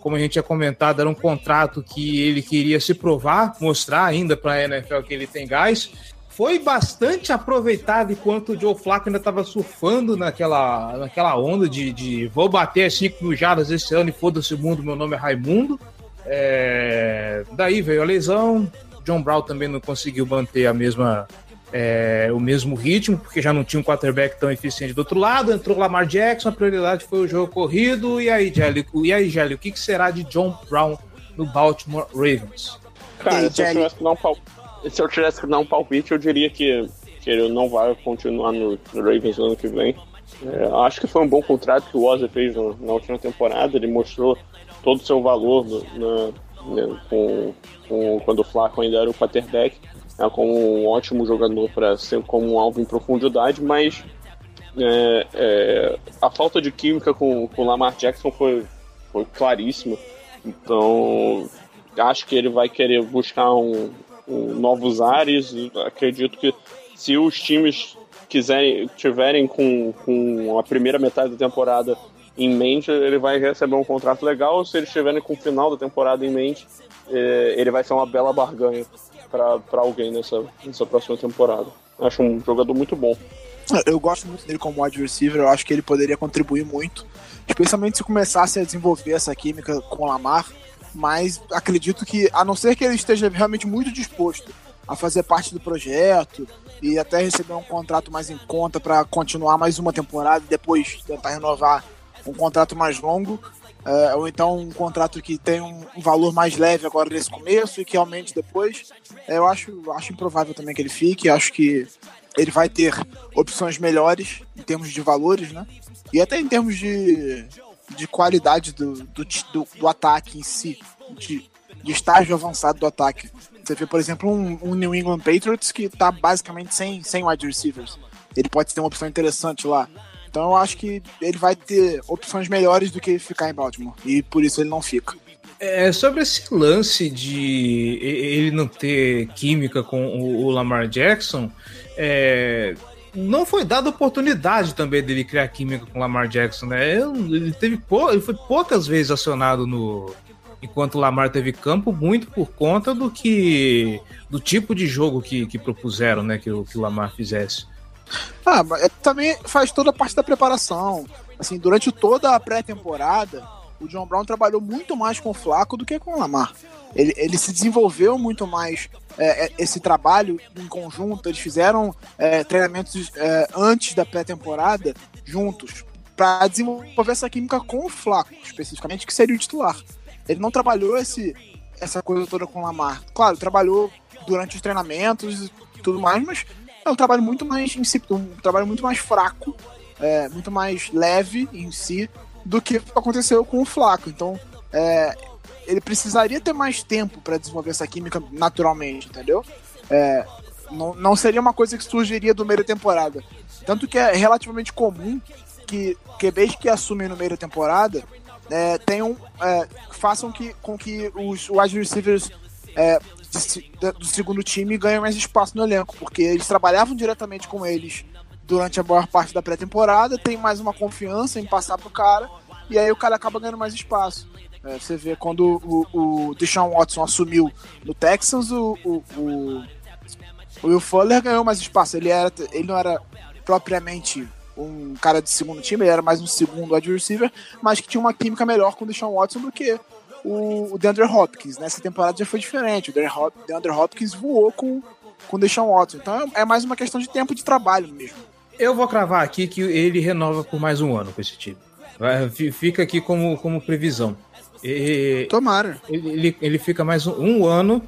Como a gente tinha comentado, era um contrato que ele queria se provar, mostrar ainda para a NFL que ele tem gás. Foi bastante aproveitado enquanto o Joe Flacco ainda estava surfando naquela, naquela onda de, de vou bater as 5 mil jardas esse ano e foda-se o mundo, meu nome é Raimundo. É, daí veio a lesão. John Brown também não conseguiu manter a mesma, é, o mesmo ritmo, porque já não tinha um quarterback tão eficiente do outro lado. Entrou Lamar Jackson, a prioridade foi o jogo corrido. E aí, Gelli, e aí, Gelli, o que, que será de John Brown no Baltimore Ravens? Cara, se eu, Jelly. tivesse que dar um pal... se eu tivesse que dar um palpite, eu diria que, que ele não vai continuar no, no Ravens no ano que vem. É, acho que foi um bom contrato que o Ozzy fez no- na última temporada. Ele mostrou todo o seu valor no- né, com, com- quando o Flaco ainda era o quarterback, né, como um ótimo jogador para ser como um alvo em profundidade, mas é, é, a falta de química com com o Lamar Jackson foi, foi claríssima. Então, acho que ele vai querer buscar um novos ares. Acredito que se os times quiserem tiverem com, com a primeira metade da temporada em mente, ele vai receber um contrato legal. Se eles estiverem com o final da temporada em mente, eh, ele vai ser uma bela barganha para alguém nessa, nessa próxima temporada. Acho um jogador muito bom. Eu gosto muito dele como wide receiver, eu acho que ele poderia contribuir muito, especialmente se começasse a desenvolver essa química com o Lamar, mas acredito que, a não ser que ele esteja realmente muito disposto a fazer parte do projeto e até receber um contrato mais em conta para continuar mais uma temporada e depois tentar renovar um contrato mais longo, é, ou então um contrato que tem um, valor mais leve agora nesse começo e que aumente depois, é, eu acho, acho improvável também que ele fique, acho que ele vai ter opções melhores em termos de valores, né? E até em termos de, de qualidade do, do, do, do ataque em si, de, de estágio avançado do ataque. Você vê, por exemplo, um, um New England Patriots que tá basicamente sem, sem wide receivers. Ele pode ter uma opção interessante lá. Então eu acho que ele vai ter opções melhores do que ficar em Baltimore. E por isso ele não fica. É, sobre esse lance de ele não ter química com o Lamar Jackson, é, não foi dada oportunidade também dele criar química com Lamar Jackson, né? Ele teve pou- ele foi poucas vezes acionado no enquanto o Lamar teve campo, muito por conta do que do tipo de jogo que, que propuseram, né, que, o- que o Lamar fizesse. Ah, mas é- também faz toda a parte da preparação. Assim, durante toda a pré-temporada, o John Brown trabalhou muito mais com o Flaco do que com o Lamar. Ele, ele se desenvolveu muito mais é, é, esse trabalho em conjunto. Eles fizeram é, treinamentos é, antes da pré-temporada juntos para desenvolver essa química com o Flaco, especificamente, que seria o titular. Ele não trabalhou esse, essa coisa toda com o Lamar. Claro, trabalhou durante os treinamentos e tudo mais, mas é um trabalho muito mais insípido, um trabalho muito mais fraco, é, muito mais leve em si do que aconteceu com o Flaco. Então, é, ele precisaria ter mais tempo para desenvolver essa química naturalmente, entendeu? É, não, não seria uma coisa que surgiria do meio da temporada. Tanto que é relativamente comum que QBs que assumem no meio da temporada é, tenham, é, façam que, com que os wide receivers é, de da- do segundo time ganhem mais espaço no elenco, porque eles trabalhavam diretamente com eles durante a maior parte da pré-temporada, tem mais uma confiança em passar pro cara, e aí o cara acaba ganhando mais espaço. É, você vê quando o, o Deshaun Watson assumiu no Texans, o, o, o, o Will Fuller ganhou mais espaço. Ele, era, ele não era propriamente um cara de segundo time, ele era mais um segundo wide receiver, mas que tinha uma química melhor com o Deshaun Watson do que o, o DeAndre Hopkins. Nessa temporada já foi diferente. O DeAndre Hop- DeAndre Hopkins voou com, com o Deshaun Watson. Então é, mais uma questão de tempo de trabalho mesmo. Eu vou cravar aqui que ele renova por mais um ano com esse time. Fica aqui como, como previsão. E- Tomara. ele, ele, fica mais um, um ano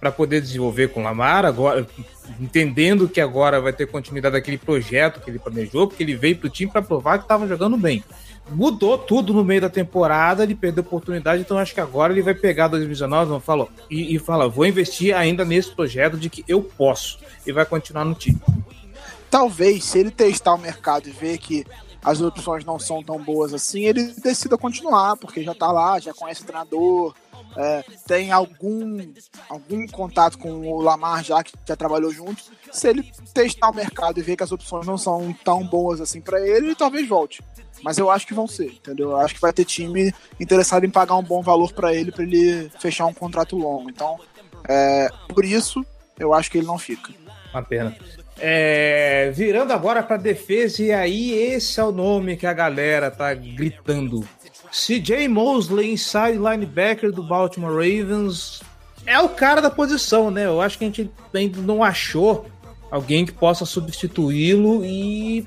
para poder desenvolver com o Lamar, agora entendendo que agora vai ter continuidade daquele projeto que ele planejou, porque ele veio para o time para provar que estava jogando bem. Mudou tudo no meio da temporada, ele perdeu a oportunidade, então acho que agora ele vai pegar 2019 não, fala, e, e fala: vou investir ainda nesse projeto de que eu posso, e vai continuar no time. Talvez, se ele testar o mercado e ver que as opções não são tão boas assim, ele decida continuar, porque já tá lá, já conhece o treinador, é, tem algum, algum contato com o Lamar já que já trabalhou junto. Se ele testar o mercado e ver que as opções não são tão boas assim para ele, ele talvez volte. Mas eu acho que vão ser, entendeu? Eu acho que vai ter time interessado em pagar um bom valor para ele, para ele fechar um contrato longo. Então, é, por isso, eu acho que ele não fica. Uma pena. É, virando agora para defesa, e aí esse é o nome que a galera tá gritando. CJ Mosley, inside linebacker do Baltimore Ravens, é o cara da posição, né? Eu acho que a gente ainda não achou alguém que possa substituí-lo e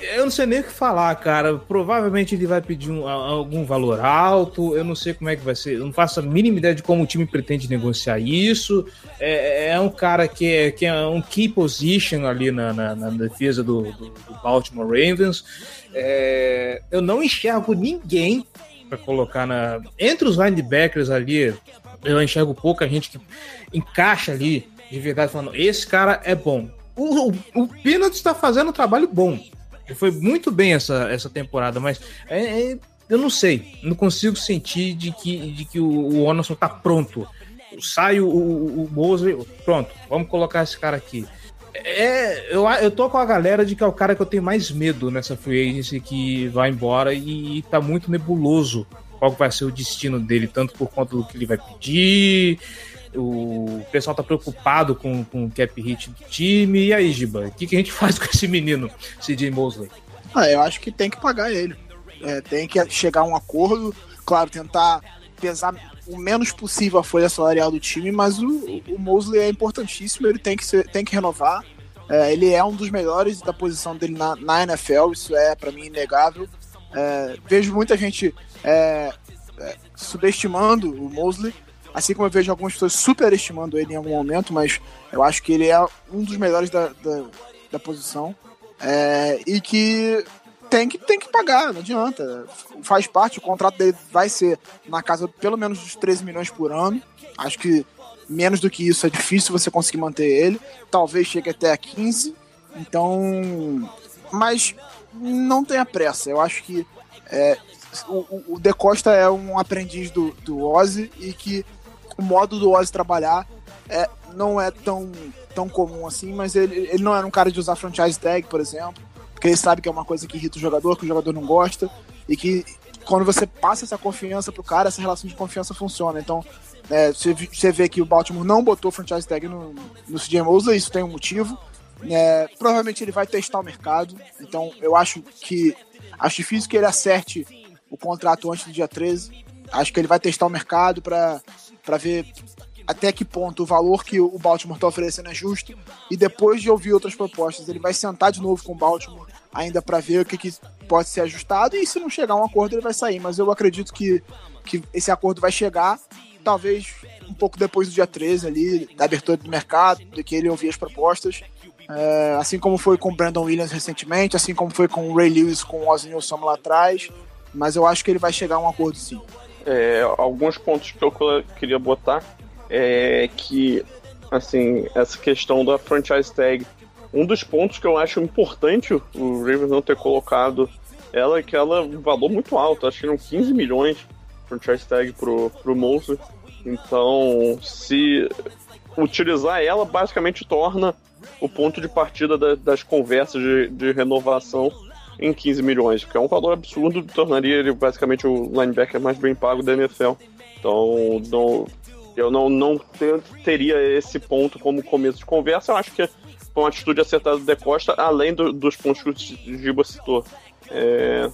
eu não sei nem o que falar, cara. Provavelmente ele vai pedir um, algum valor alto. Eu não sei como é que vai ser. Eu não faço a mínima ideia de como o time pretende negociar isso. É, é um cara que é, que é um key position ali na, na, na defesa do, do, do, Baltimore Ravens. É, eu não enxergo ninguém para colocar na. Entre os linebackers ali, eu enxergo pouca gente que encaixa ali de verdade, falando: esse cara é bom. O, o, o Peanuts está fazendo um trabalho bom. Foi muito bem essa, essa temporada, mas é, é, eu não sei. Não consigo sentir de que, de que o, o Anderson tá pronto. Sai o, o, o Mosley, pronto, vamos colocar esse cara aqui. É, eu, eu tô com a galera de que é o cara que eu tenho mais medo nessa free agency que vai embora e, e tá muito nebuloso qual vai ser o destino dele, tanto por conta do que ele vai pedir, o pessoal tá preocupado com, com o cap hit do time. E aí, Giba, o que, que a gente faz com esse menino, CJ Mosley? Ah, eu acho que tem que pagar ele. É, tem que chegar a um acordo, claro, tentar pesar o menos possível a folha salarial do time, mas o, o Mosley é importantíssimo, ele tem que, ser, tem que renovar. É, ele é um dos melhores da posição dele na, na NFL, isso é para mim inegável. É, vejo muita gente é, é, subestimando o Mosley, Assim como eu vejo algumas pessoas superestimando ele em algum momento, mas eu acho que ele é um dos melhores da, da, da posição. É, e que tem que tem que pagar, não adianta. Faz parte, o contrato dele vai ser na casa pelo menos dos 13 milhões por ano. Acho que menos do que isso é difícil você conseguir manter ele. Talvez chegue até a 15. Então. Mas não tenha pressa. Eu acho que é, o, o De Costa é um aprendiz do, do Ozzy e que o modo do Ozzy trabalhar é, não é tão, tão comum assim, mas ele, ele não era um cara de usar franchise tag, por exemplo, porque ele sabe que é uma coisa que irrita o jogador, que o jogador não gosta, e que quando você passa essa confiança pro cara, essa relação de confiança funciona. Então, é, você, você vê que o Baltimore não botou franchise tag no, no CJ Mosley, isso tem um motivo. É, provavelmente ele vai testar o mercado, então eu acho que acho difícil que ele acerte o contrato antes do dia 13. Acho que ele vai testar o mercado para ver até que ponto o valor que o Baltimore está oferecendo é justo. E depois de ouvir outras propostas, ele vai sentar de novo com o Baltimore ainda para ver o que, que pode ser ajustado. E se não chegar a um acordo, ele vai sair. Mas eu acredito que, que esse acordo vai chegar, talvez um pouco depois do dia 13 ali, da abertura do mercado, de que ele ouvir as propostas. É, assim como foi com o Brandon Williams recentemente, assim como foi com o Ray Lewis com o Ozzy Nilsson lá atrás. Mas eu acho que ele vai chegar a um acordo sim. É, alguns pontos que eu queria botar é que, assim, essa questão da franchise tag, um dos pontos que eu acho importante o Ravens não ter colocado ela é que ela é um valor muito alto, acho que eram 15 milhões franchise tag pro, pro Mosley. Então, se utilizar ela, basicamente torna o ponto de partida da, das conversas de, de renovação em 15 milhões, que é um valor absurdo, tornaria ele basicamente o linebacker mais bem pago da NFL. Então, não, eu não, não ter, teria esse ponto como começo de conversa. Eu acho que foi uma atitude acertada do De Costa, além do, dos pontos que o Giba citou. É,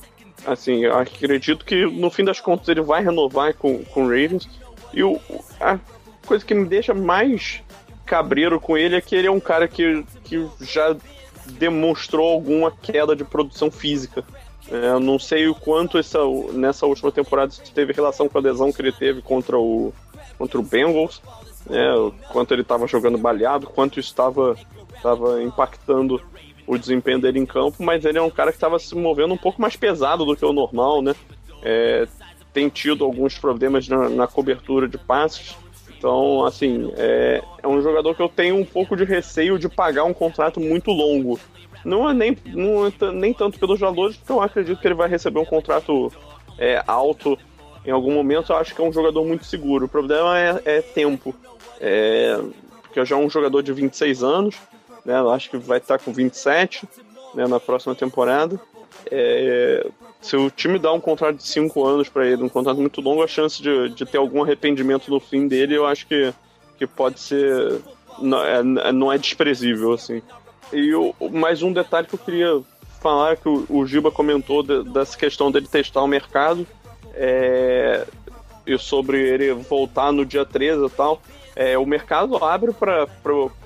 assim, acredito que no fim das contas ele vai renovar com, com o Ravens. E o, a coisa que me deixa mais cabreiro com ele é que ele é um cara que, que já demonstrou alguma queda de produção física. É, eu não sei o quanto essa, nessa última temporada teve relação com a lesão que ele teve contra o, contra o Bengals, né, o quanto ele estava jogando baleado, quanto isso estava impactando o desempenho dele em campo, mas ele é um cara que estava se movendo um pouco mais pesado do que o normal, né? É, tem tido alguns problemas na, na, cobertura de passes. Então, assim, é, é um jogador que eu tenho um pouco de receio de pagar um contrato muito longo Não é nem, não é nem tanto pelos valores, porque eu acredito que ele vai receber um contrato é, alto em algum momento. Eu acho que é um jogador muito seguro. O problema é, é tempo. É, porque já é um jogador de 26 anos, né? Eu acho que vai estar com 27 né, na próxima temporada. É, se o time dá um contrato de 5 anos para ele, um contrato muito longo, a chance de, de ter algum arrependimento no fim dele, eu acho que, que pode ser. Não é, não é desprezível, assim. E o, mais um detalhe que eu queria falar, que o, o Giba comentou de- dessa questão dele testar o mercado, é, e sobre ele voltar no dia 13 e tal. É, o mercado abre para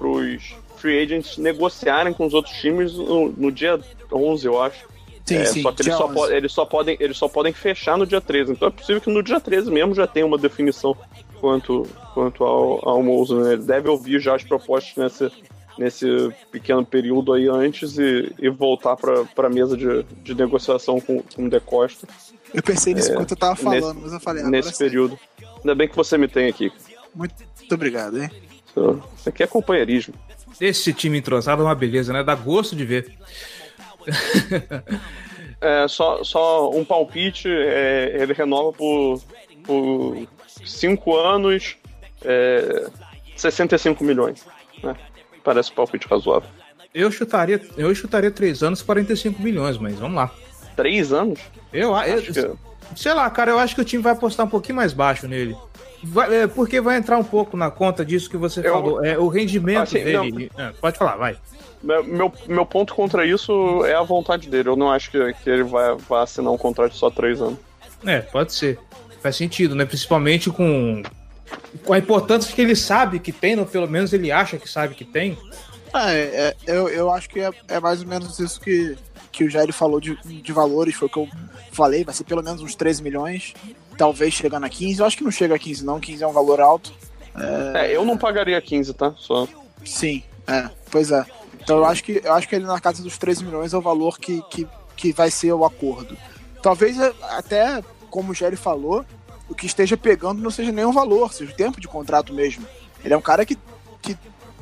os free agents negociarem com os outros times no, no dia 11, eu acho. Sim, É, sim. só que eles só, 11. po- eles, só podem, eles só podem fechar no dia 13. Então é possível que no dia 13 mesmo já tenha uma definição quanto, quanto ao, ao Mouso. Né? Ele deve ouvir já as propostas nesse, nesse pequeno período aí antes e, e voltar para a mesa de, de negociação com, com o De Costa Eu pensei nisso É, enquanto eu tava falando, nesse- mas eu falei, ah, nesse período. Ainda bem que você me tem aqui. Muito, muito obrigado, hein? Isso isso aqui é companheirismo. Esse time entrosado é uma beleza, né? Dá gosto de ver. É, só, só um palpite, é, ele renova por, por cinco anos, é, 65 milhões. Né? Parece um palpite razoável. Eu chutaria, eu chutaria 3 anos 45 milhões, mas vamos lá. Três anos? Eu, eu, Acho que- Sei lá, cara, eu acho que o time vai apostar um pouquinho mais baixo nele. Vai- é, porque vai entrar um pouco na conta disso que você Eu- falou. É, o rendimento Assim, dele. É, pode falar, vai. Meu, meu, ponto contra isso é a vontade dele. Eu não acho que, que ele vai, vai assinar um contrato de só três anos. É, pode ser. Faz sentido, né? Principalmente com, com a importância que ele sabe que tem, ou pelo menos ele acha que sabe que tem. Ah, é, é, eu, eu acho que é, é mais ou menos isso que, que o Jair falou de, de valores, foi o que eu falei, vai ser pelo menos uns 13 milhões, talvez chegando a 15. Eu acho que não chega a 15, não, 15 é um valor alto. É, eu não pagaria 15, tá? Só. Sim, é, pois é. Então eu acho que eu acho que ele na casa dos 13 milhões é o valor que, que, que vai ser o acordo. Talvez é, até, como o Jerry falou, o que esteja pegando não seja nenhum valor, seja o tempo de contrato mesmo. Ele é um cara que, que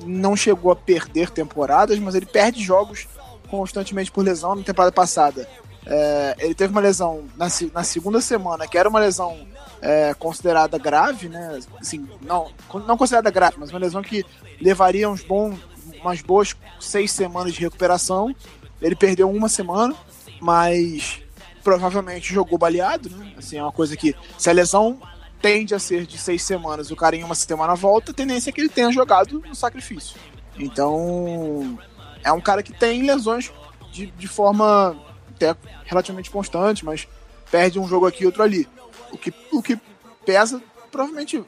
não chegou a perder temporadas, mas ele perde jogos constantemente por lesão na temporada passada. É, ele teve uma lesão na, na segunda semana, que era uma lesão é, considerada grave, né? Assim, não, não considerada grave, mas uma lesão que levaria uns bons, umas boas seis semanas de recuperação. Ele perdeu uma semana, mas provavelmente jogou baleado, né? Assim, é uma coisa que, se a lesão tende a ser de seis semanas, o cara em uma semana volta, a tendência é que ele tenha jogado no sacrifício. Então, é um cara que tem lesões de, de forma até relativamente constante, mas perde um jogo aqui e outro ali. O que, o que pesa, provavelmente,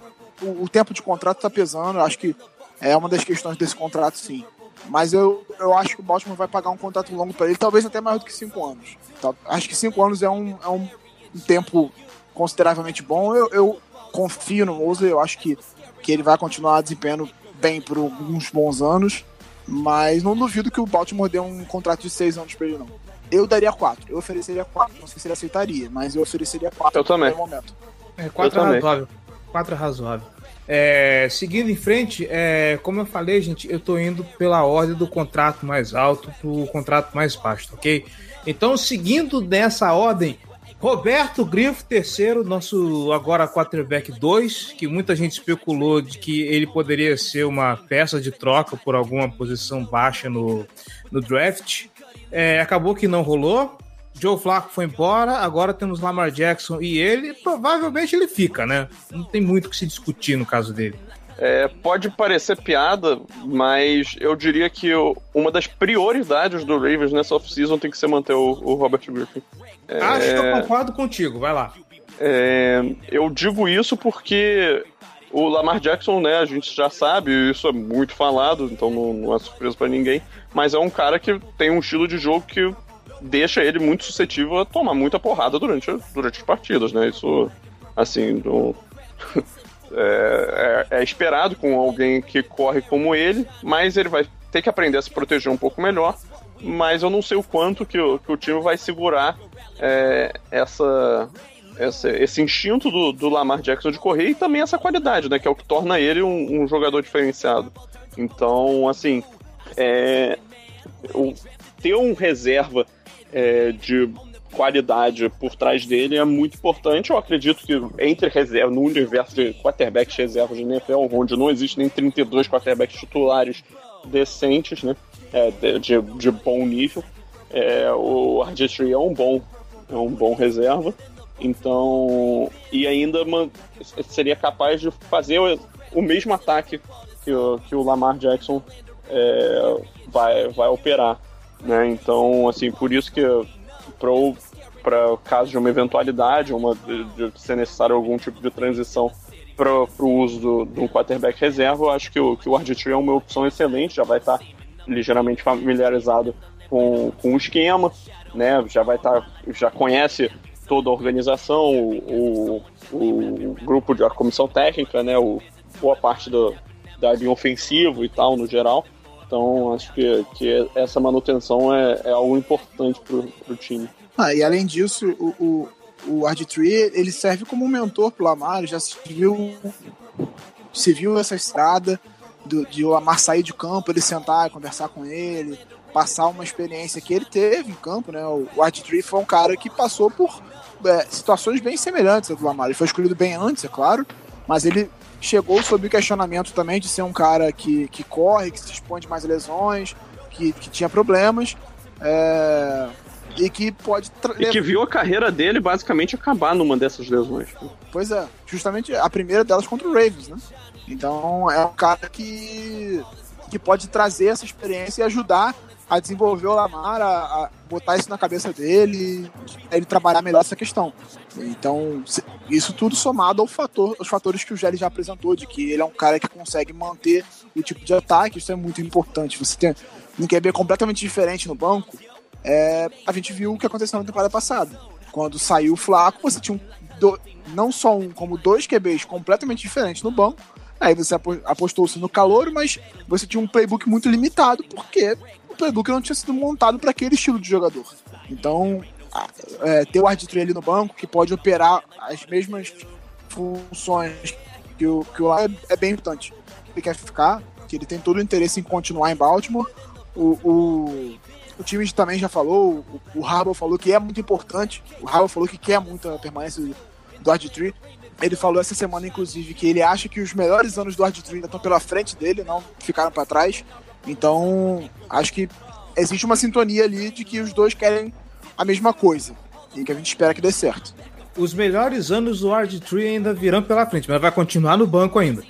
o, o tempo de contrato tá pesando. Acho que é uma das questões desse contrato, sim. Mas eu, eu acho que o Baltimore vai pagar um contrato longo para ele, talvez até maior do que cinco anos. Acho que cinco anos é um, é um, tempo consideravelmente bom. Eu, eu confio no Mosley, eu acho que, que ele vai continuar desempenhando bem por alguns bons anos, mas não duvido que o Baltimore dê um contrato de seis anos para ele, não. Eu daria quatro, eu ofereceria quatro. Não sei se ele aceitaria, mas eu ofereceria quatro Eu também. no momento. É, quatro Eu é também. razoável. Quatro é razoável. É, seguindo em frente, é, como eu falei, gente, eu tô indo pela ordem do contrato mais alto pro contrato mais baixo, ok? Então, seguindo nessa ordem, Roberto Grifo, terceiro, nosso agora quarterback 2, que muita gente especulou de que ele poderia ser uma peça de troca por alguma posição baixa no, no draft. É, acabou que não rolou. Joe Flacco foi embora, agora temos Lamar Jackson e ele, provavelmente ele fica, né? Não tem muito o que se discutir no caso dele. É, pode parecer piada, mas eu diria que o- uma das prioridades do Ravens nessa off-season tem que ser manter o, o Robert Griffin. É, Acho que eu concordo contigo, vai lá. é, eu digo isso porque o Lamar Jackson, né, a gente já sabe, isso é muito falado, então não, não é surpresa pra ninguém, mas é um cara que tem um estilo de jogo que deixa ele muito suscetível a tomar muita porrada durante, durante as partidas, né? Isso, assim, é, é- é esperado com alguém que corre como ele, mas ele vai ter que aprender a se proteger um pouco melhor. Mas eu não sei o quanto que o, que o time vai segurar é, essa, essa- esse instinto do, do Lamar Jackson de correr e também essa qualidade, né? Que é o que torna ele um, um jogador diferenciado. Então, assim, é, ter um reserva é, de qualidade por trás dele é muito importante. Eu acredito que entre reserva, no universo de quarterbacks reservas de NFL, onde não existe nem 32 quarterbacks titulares decentes, né? É, de, de, bom nível, é, o RG3 é um bom, é um bom reserva. Então, e ainda seria capaz de fazer o, o mesmo ataque que o, que o Lamar Jackson é, vai, vai operar. Né? Então, assim, por isso que para caso de uma eventualidade, uma, de, de ser necessário algum tipo de transição para o uso do, um quarterback reserva, eu acho que o, que o RG3 é uma opção excelente, já vai estar ligeiramente familiarizado com, com o esquema, né? já vai estar, já conhece toda a organização, o, o, o grupo de a comissão técnica, né? o, boa parte do, da linha ofensiva e tal, no geral. Então, acho que, que essa manutenção é, é algo importante para o time. Ah, e além disso, o, o, o RG3 ele serve como mentor para o Lamar, já se viu, se viu essa estrada do, de o Lamar sair de campo, ele sentar conversar com ele, passar uma experiência que ele teve em campo, né? O, o RG3 foi um cara que passou por é, situações bem semelhantes à do Lamar. Ele foi escolhido bem antes, é claro, mas ele chegou sob o questionamento também de ser um cara que, que corre, que se expõe de mais lesões, que, que tinha problemas. É, e que pode. E que viu a carreira dele basicamente acabar numa dessas lesões. Pois é, justamente a primeira delas contra o Ravens, né? Então é um cara que, que pode trazer essa experiência e ajudar a desenvolver o Lamar, a, a, botar isso na cabeça dele, ele trabalhar melhor essa questão. Então, isso tudo somado ao fator, aos fatores que o Gelli já apresentou, de que ele é um cara que consegue manter o tipo de ataque, isso é muito importante. Você tem um QB completamente diferente no banco, é, a gente viu o que aconteceu na temporada passada. Quando saiu o Flaco, você tinha um, do, não só um, como dois QBs completamente diferentes no banco, Aí você apostou-se no calor, mas você tinha um playbook muito limitado, porque playbook não tinha sido montado para aquele estilo de jogador. Então, é, ter o árbitro ali no banco que pode operar as mesmas funções que o, que o lá é, é bem importante. Ele quer ficar, que ele tem todo o interesse em continuar em Baltimore. O, o, o time também já falou, o, o falou que é muito importante. O Harbaugh falou que quer muito a permanência do RG3. Ele falou essa semana, inclusive, que ele acha que os melhores anos do RG3 ainda estão pela frente dele, não ficaram para trás. Então, acho que existe uma sintonia ali de que os dois querem a mesma coisa e que a gente espera que dê certo. Os melhores anos do RG3 ainda virão pela frente, mas vai continuar no banco ainda.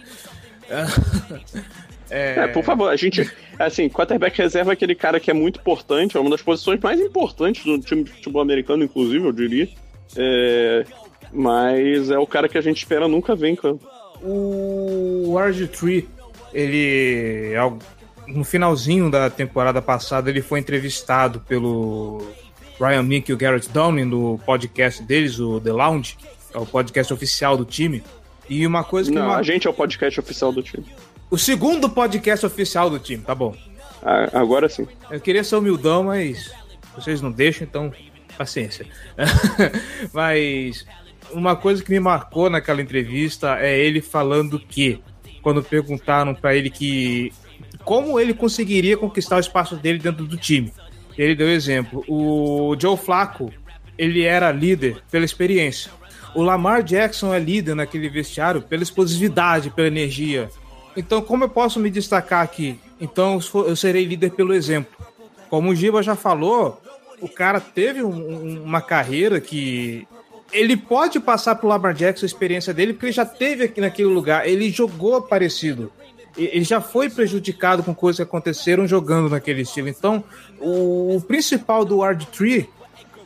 É... é... por favor, a gente. Assim, quarterback reserva é aquele cara que é muito importante, é uma das posições mais importantes do time de futebol americano, inclusive, eu diria. É... Mas é o cara que a gente espera nunca vem, cara. O RG3, ele é no finalzinho da temporada passada, ele foi entrevistado pelo Ryan Mink e o Garrett Downing no podcast deles, o The Lounge, é o podcast oficial do time. E uma coisa que. Não, a gente é o podcast oficial do time. O segundo podcast oficial do time, tá bom. Ah, agora sim. Eu queria ser humildão, mas vocês não deixam, então paciência. mas uma coisa que me marcou naquela entrevista é ele falando que, quando perguntaram para ele que como ele conseguiria conquistar o espaço dele dentro do time. Ele deu exemplo. O Joe Flacco, ele era líder pela experiência. O Lamar Jackson é líder naquele vestiário pela explosividade, pela energia. Então, como eu posso me destacar aqui? Então, eu serei líder pelo exemplo. Como o Giba já falou, o cara teve um, uma carreira que ele pode passar pro Lamar Jackson a experiência dele, porque ele já teve aqui naquele lugar, ele jogou parecido ele já foi prejudicado com coisas que aconteceram jogando naquele estilo. Então, o, principal do Ward Tree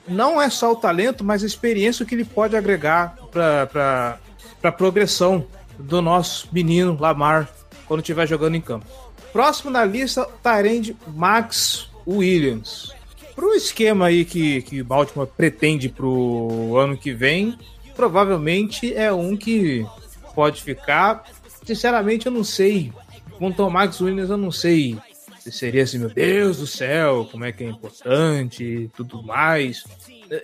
não é só o talento, mas a experiência que ele pode agregar para a progressão do nosso menino Lamar quando estiver jogando em campo. Próximo na lista, Tyrande Max Williams. Para o esquema aí que, que Baltimore pretende para o ano que vem, provavelmente é um que pode ficar sinceramente, eu não sei. Quanto ao Max Williams, eu não sei se seria assim, meu Deus do céu, como é que é importante tudo mais.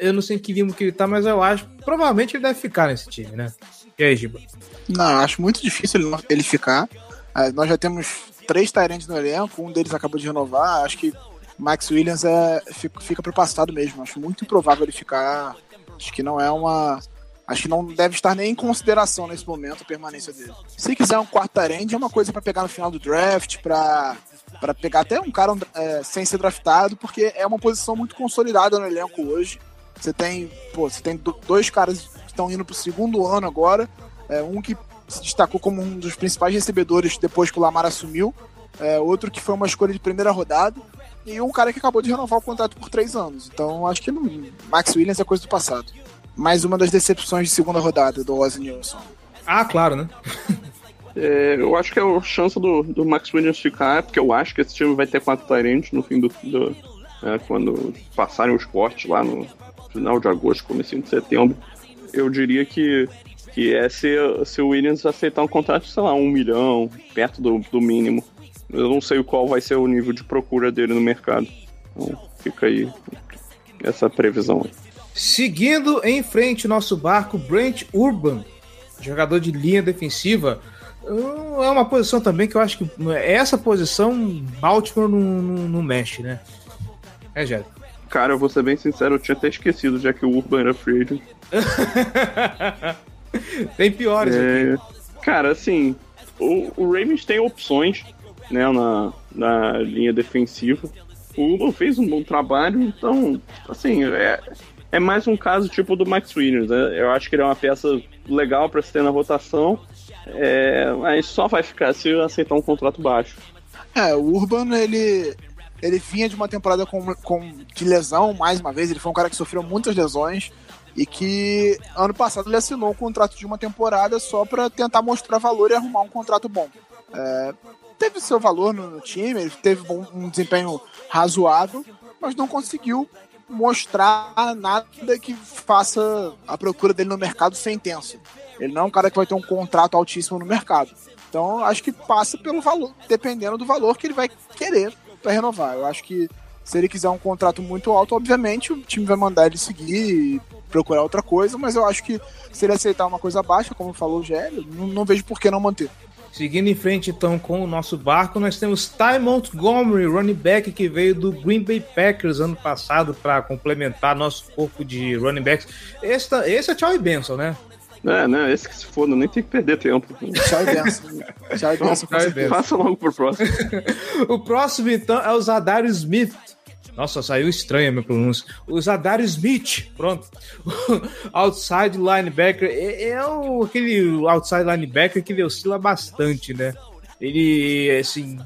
Eu não sei em que limo que ele tá, mas eu acho. Provavelmente ele deve ficar nesse time, né? E aí, Giba? Não, acho muito difícil ele, ele ficar. Ah, nós já temos três Tyrants no elenco, um deles acabou de renovar. Acho que Max Williams é, fica, fica pro passado mesmo. Acho muito improvável ele ficar. Acho que não é uma. Acho que não deve estar nem em consideração nesse momento a permanência dele. Se quiser um quarto end, é uma coisa para pegar no final do draft, para para pegar até um cara é, sem ser draftado, porque é uma posição muito consolidada no elenco hoje. Você tem, pô, você tem dois caras que estão indo pro segundo ano agora, é, um que se destacou como um dos principais recebedores depois que o Lamar assumiu, é, outro que foi uma escolha de primeira rodada, e um cara que acabou de renovar o contrato por três anos. Então acho que não, Max Williams é coisa do passado. Mais uma das decepções de segunda rodada do Ozzy Nilsson. Ah, claro, né? É, eu acho que a chance do, do Max Williams ficar é porque eu acho que esse time vai ter quatro Tyrants no fim do. do é, quando passarem os cortes lá no final de agosto, começo de setembro. Eu diria que, que é se, se o Williams aceitar um contrato, sei lá, um milhão, perto do, do mínimo. Eu não sei qual vai ser o nível de procura dele no mercado. Então fica aí essa previsão aí. Seguindo em frente nosso barco, Brent Urban, jogador de linha defensiva. Hum, é uma posição também que eu acho que essa posição Baltimore não, não, não mexe, né? É, Jé. Cara, eu vou ser bem sincero, eu tinha até esquecido já que o Urban era free agent. tem piores é... aqui. Cara, assim, o, o Ravens tem opções né, na, na linha defensiva. O Urban fez um bom trabalho, então, assim, é, é mais um caso tipo do Max Williams. Né? Eu acho que ele é uma peça legal para se ter na rotação é, mas só vai ficar se aceitar um contrato baixo. É, o Urban, ele, ele vinha de uma temporada com, com, de lesão, mais uma vez. Ele foi um cara que sofreu muitas lesões e que ano passado ele assinou um contrato de uma temporada só para tentar mostrar valor e arrumar um contrato bom. É, teve seu valor no, no time, ele teve um, um desempenho razoável, mas não conseguiu mostrar nada que faça a procura dele no mercado ser intensa. Ele não é um cara que vai ter um contrato altíssimo no mercado. Então, acho que passa pelo valor, dependendo do valor que ele vai querer para renovar. Eu acho que se ele quiser um contrato muito alto, obviamente o time vai mandar ele seguir e procurar outra coisa, mas eu acho que se ele aceitar uma coisa baixa, como falou o Gélio, não, não vejo por que não manter. Seguindo em frente então com o nosso barco, nós temos Ty Montgomery, running back que veio do Green Bay Packers ano passado para complementar nosso corpo de running backs. Esse, esse é tchau e benção, né? É, né? Esse que se foda, nem tem que perder tempo. Tchau e benção. Tchau e benção. Passa logo pro próximo. o próximo, então, é o Zadario Smith. Nossa, saiu estranha a minha pronúncia. O Zadario Smith, pronto. outside linebacker. É, é o, aquele outside linebacker que ele oscila bastante, né? Ele, assim,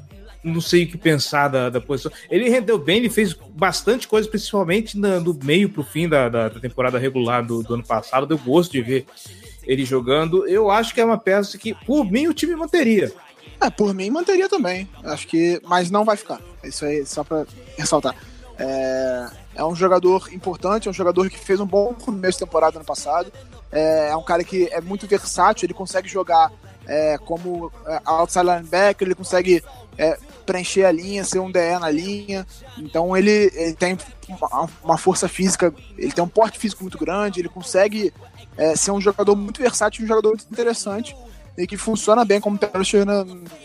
não sei o que pensar da, da posição. Ele rendeu bem, ele fez bastante coisa, principalmente no, do meio pro fim da, da, da temporada regular do, do, ano passado. Deu gosto de ver ele jogando. Eu acho que é uma peça que, por mim, o time manteria. É, por mim manteria também. Acho que. Mas não vai ficar. Isso aí, só pra ressaltar. É, é um jogador importante, é um jogador que fez um bom começo de temporada ano passado. É, é um cara que é muito versátil, ele consegue jogar é, como é, outside linebacker, ele consegue é, preencher a linha, ser um DE na linha. Então ele, ele tem uma, uma, força física, ele tem um porte físico muito grande, ele consegue é, ser um jogador muito versátil, um jogador muito interessante e que funciona bem como Perisher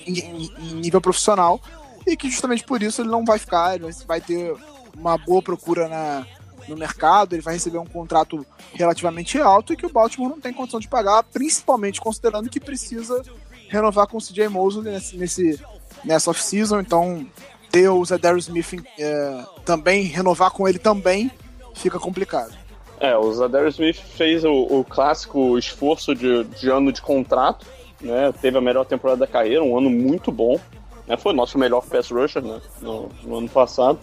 em, em, em nível profissional e que justamente por isso ele não vai ficar, ele vai ter uma boa procura na, no mercado, ele vai receber um contrato relativamente alto e que o Baltimore não tem condição de pagar, principalmente considerando que precisa renovar com o CJ Mosley nesse, nesse, nessa off-season, então ter o Zedarius Smith é, também, renovar com ele também, fica complicado. É, o Zadarius Smith fez o, o clássico esforço de, de, ano de contrato, né? Teve a melhor temporada da carreira, um ano muito bom. Né? Foi nosso melhor pass rusher né? no, no ano passado.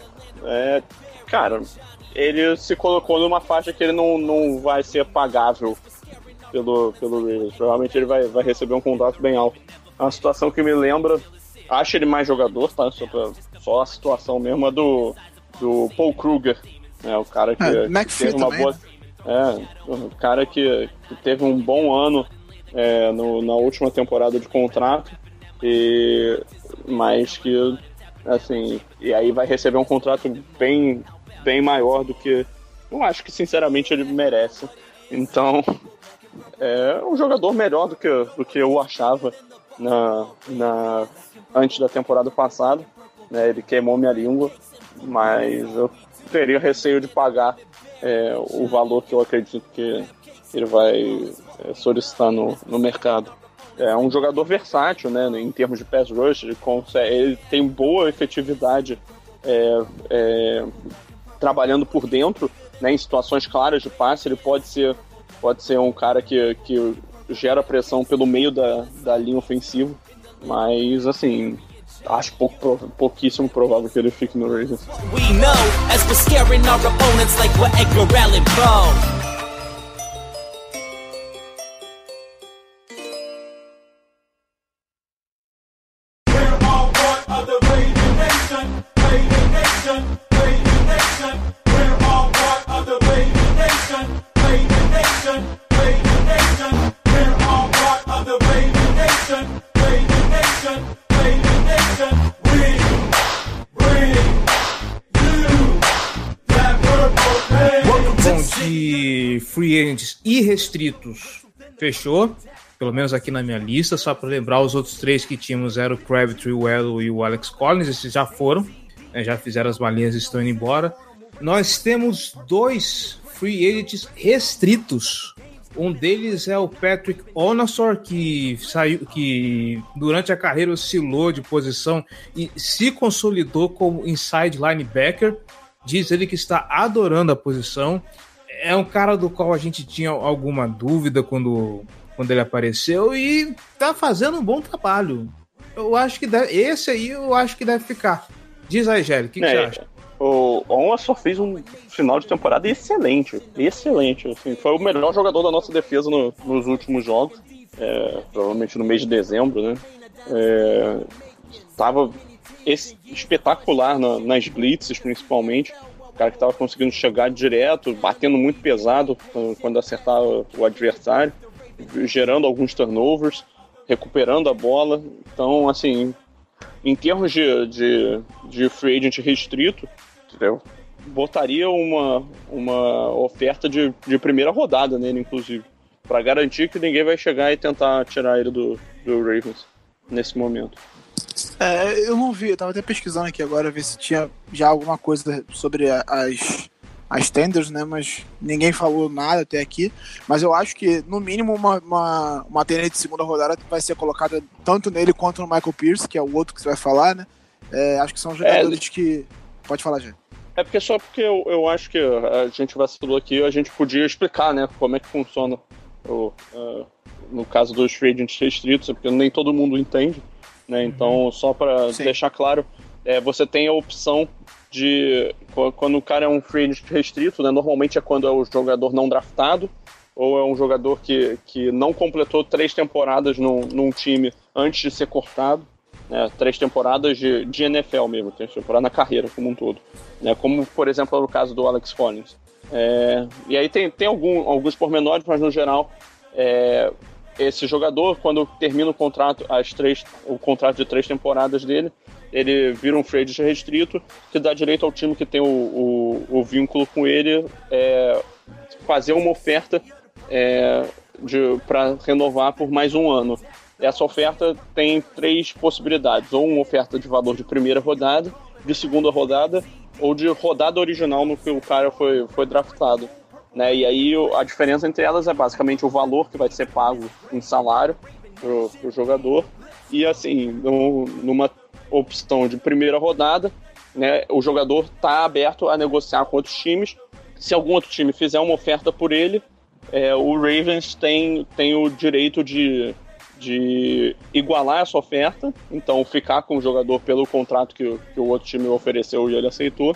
É, cara, ele se colocou numa faixa que ele não, não vai ser pagável pelo, pelo Raiders. Provavelmente ele vai, vai receber um contrato bem alto. É uma situação que me lembra, acho ele mais jogador, tá? Só, pra, só a situação mesmo é do, do Paul Kruger, né? O cara que, é, que teve uma também, boa. Né? É, o cara que, que teve um bom ano é, no, na última temporada de contrato, e, mas que assim, e aí vai receber um contrato bem, bem maior do que eu acho que sinceramente ele merece. Então, é um jogador melhor do que, do que eu achava na, na, antes da temporada passada. Né? Ele queimou minha língua mas eu teria receio de pagar é, o valor que eu acredito que ele vai é, solicitar no, no mercado. É um jogador versátil, né, em termos de pass rush, ele, consegue, ele tem boa efetividade é, é, trabalhando por dentro, né, em situações claras de passe, ele pode ser, pode ser um cara que, que gera pressão pelo meio da, da linha ofensiva, mas assim, acho pouco, pouquíssimo provável que ele fique no Ravens. We know as we're scaring our opponents like we're Edgar Allan Poe. Irrestritos fechou, pelo menos aqui na minha lista, só para lembrar os outros três que tínhamos eram o Crabtree, o Ello e o Alex Collins, esses já foram, né, já fizeram as malinhas e estão indo embora. Nós temos dois free agents restritos. Um deles é o Patrick Onassor, que saiu, que durante a carreira oscilou de posição e se consolidou como inside linebacker. Diz ele que está adorando a posição é um cara do qual a gente tinha alguma dúvida quando, quando ele apareceu e tá fazendo um bom trabalho. Eu acho que deve, esse aí eu acho que deve ficar. Diz aí, Gélio, o que, é, que, você acha? O Onwa só fez um final de temporada excelente, excelente. Assim, foi o melhor jogador da nossa defesa no, nos últimos jogos, é, provavelmente no mês de dezembro, né? É, tava espetacular na, nas blitzes, principalmente cara que estava conseguindo chegar direto, batendo muito pesado quando acertava o adversário, gerando alguns turnovers, recuperando a bola. Então, assim, em termos de, de, de free agent restrito, entendeu? botaria uma, uma oferta de, de primeira rodada nele, inclusive, para garantir que ninguém vai chegar e tentar tirar ele do, do Ravens nesse momento. É, eu não vi, eu tava até pesquisando aqui agora, ver se tinha já alguma coisa sobre as, as tenders, né? Mas ninguém falou nada até aqui. Mas eu acho que, no mínimo, uma, uma, uma tender de segunda rodada vai ser colocada tanto nele quanto no Michael Pierce, que é o outro que você vai falar, né? É, acho que são jogadores é, que. Pode falar, gente. É porque só porque eu, eu acho que a gente vacilou aqui, a gente podia explicar, né, como é que funciona o, uh, no caso dos free agents restritos, porque nem todo mundo entende. Né? Então, só para deixar claro, é, você tem a opção de quando o cara é um free agent restrito, né? Normalmente é quando é o jogador não draftado ou é um jogador que, que não completou três temporadas num, num time antes de ser cortado. Né? Três temporadas de, de NFL mesmo, três temporadas na carreira como um todo. Né? Como, por exemplo, no caso do Alex Collins. É, e aí tem, tem algum, alguns pormenores, mas no geral é, esse jogador, quando termina o contrato, as três, o contrato de três temporadas dele, ele vira um free restrito, que dá direito ao time que tem o, o, o vínculo com ele é, fazer uma oferta é, para renovar por mais um ano. Essa oferta tem três possibilidades: ou uma oferta de valor de primeira rodada, de segunda rodada, ou de rodada original no que o cara foi, foi draftado. Né? E aí a diferença entre elas é basicamente o valor que vai ser pago em salário pro, pro jogador. E assim, no, numa opção de primeira rodada, né, o jogador está aberto a negociar com outros times. Se algum outro time fizer uma oferta por ele, é, o Ravens tem, tem o direito de, de igualar essa oferta, então ficar com o jogador pelo contrato que, que o outro time ofereceu e ele aceitou,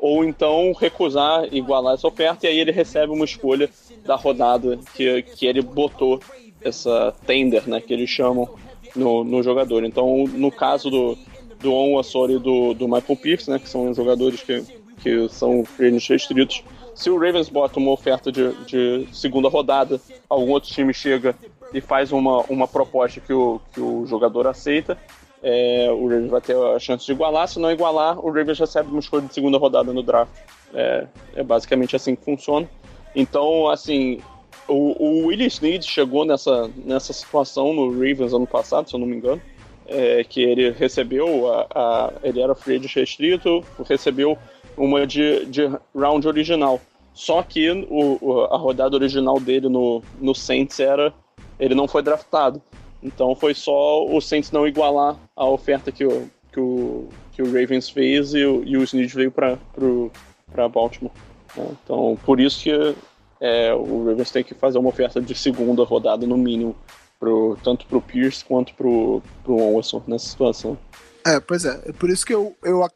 ou então recusar igualar essa oferta e aí ele recebe uma escolha da rodada que, que ele botou essa tender, né, que eles chamam no, no jogador. Então, no caso do, do On e do, do Michael Pierce, né, que são jogadores que, que são free restritos, se o Ravens bota uma oferta de, de segunda rodada, algum outro time chega e faz uma, uma proposta que o, que o jogador aceita, é, o Ravens vai ter a chance de igualar. Se não igualar, o Ravens recebe uma escolha de segunda rodada no draft. É, é basicamente assim que funciona. Então, assim, o, o Willie chegou nessa, nessa situação no Ravens ano passado, se eu não me engano. é, que ele recebeu, a, a, ele era free agent restrito, recebeu uma de, de round original. Só que o, a rodada original dele no, no Saints era. Ele não foi draftado. Então foi só o Saints não igualar a oferta que o, que o, que o Ravens fez e o, e o Snead veio para Baltimore. Né? Então por isso que é, o Ravens tem que fazer uma oferta de segunda rodada no mínimo, pro, tanto para o Pierce quanto para o Onwesson nessa situação. É, pois é. É por isso que eu, eu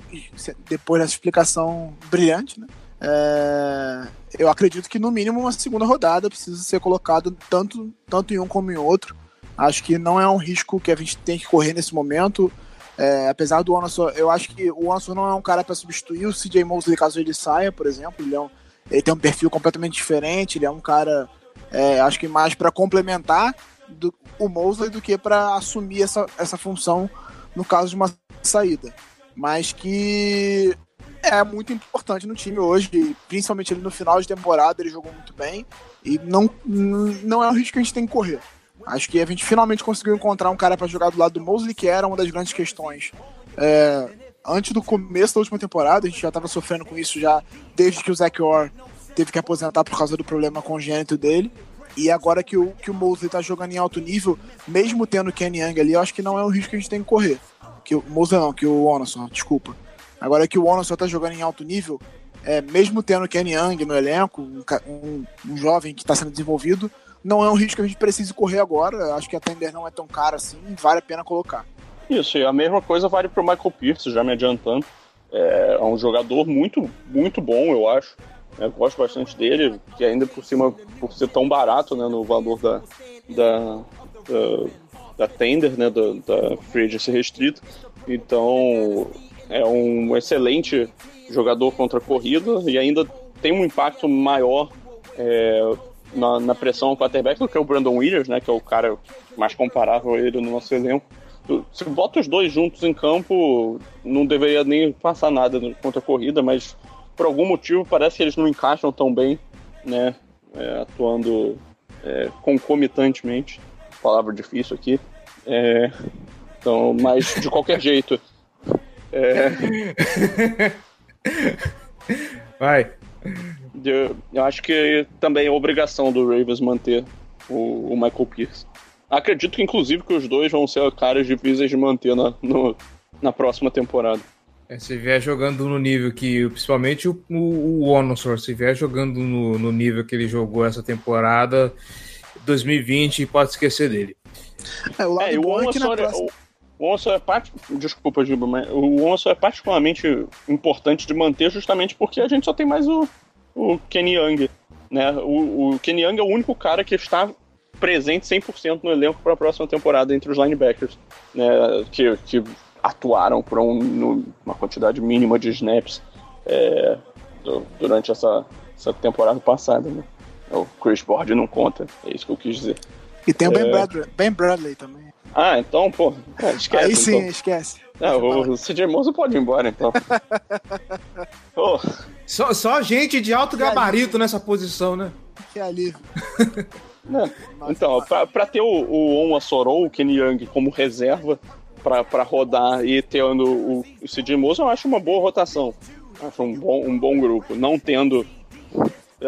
depois dessa explicação brilhante, né? É, eu acredito que no mínimo uma segunda rodada precisa ser colocado tanto, tanto em um como em outro. Acho que não é um risco que a gente tem que correr nesse momento. É, apesar do Anderson, eu acho que o Anderson não é um cara para substituir o CJ Mosley caso ele saia, por exemplo. Ele, é um, ele tem um perfil completamente diferente. Ele é um cara, é, acho que mais para complementar do, o Mosley do que para assumir essa, essa função no caso de uma saída. Mas que é muito importante no time hoje, principalmente ele no final de temporada, ele jogou muito bem e não, não é um risco que a gente tem que correr. Acho que a gente finalmente conseguiu encontrar um cara para jogar do lado do Mosley, que era uma das grandes questões. É, antes do começo da última temporada, a gente já estava sofrendo com isso já desde que o Zach Orr teve que aposentar por causa do problema congênito dele. E agora que o, que o Mosley está jogando em alto nível, mesmo tendo o Kenny Young ali, eu acho que não é um risco que a gente tem que correr. Que o Mosley não, que o Onason, desculpa. Agora que o Warren só tá jogando em alto nível, é, mesmo tendo o Kenny Young no elenco, um, um, um jovem que está sendo desenvolvido, não é um risco que a gente precise correr agora. Acho que a Tender não é tão cara assim, vale a pena colocar. Isso, e a mesma coisa vale para o Michael Pierce, já me adiantando. É, é um jogador muito, muito bom, eu acho. Eu gosto bastante dele, que ainda por cima, por ser tão barato né, no valor da, da, da, da Tender, né, da, da Free Agency restrito. Então, é um excelente jogador contra a corrida e ainda tem um impacto maior é, na, na, pressão ao quarterback do que o Brandon Williams, né, que é o cara mais comparável a ele no nosso elenco. Se bota os dois juntos em campo, não deveria nem passar nada contra a corrida, mas por algum motivo parece que eles não encaixam tão bem, né, é, atuando é, concomitantemente. Palavra difícil aqui. É, então, mas de qualquer jeito, é... Vai. Eu, eu, acho que também é obrigação do Ravens manter o, o, Michael Pierce. Acredito que, inclusive, que os dois vão ser caras difíceis de manter na, no, na próxima temporada. É, se vier jogando no nível que, principalmente o, o, o Onosor, se vier jogando no, no nível que ele jogou essa temporada, 2020, pode esquecer dele. É, o lado é, bom é que na próxima... O Onso é part... Desculpa, Giba, mas o Onso é particularmente importante de manter justamente porque a gente só tem mais o, o Kenny Young. Né? O, o Kenny Young é o único cara que está presente 100% no elenco para a próxima temporada entre os linebackers, né? que, que atuaram por um, uma quantidade mínima de snaps é, durante essa, essa temporada passada. Né? O Chris Board não conta, é isso que eu quis dizer. E tem o Ben, é... Bradley, ben Bradley também. Ah, então, pô, é, esquece. Aí sim, então. esquece. É, o, CJ Mosley pode ir embora, então. oh. só, só gente de alto gabarito nessa posição, né? Que alívio. É. Então, pra, pra ter o, o Onwa Sorou, o Kenny Young, como reserva pra, pra rodar e tendo o, o CJ Mosley, eu acho uma boa rotação. Acho um bom, um bom grupo. Não tendo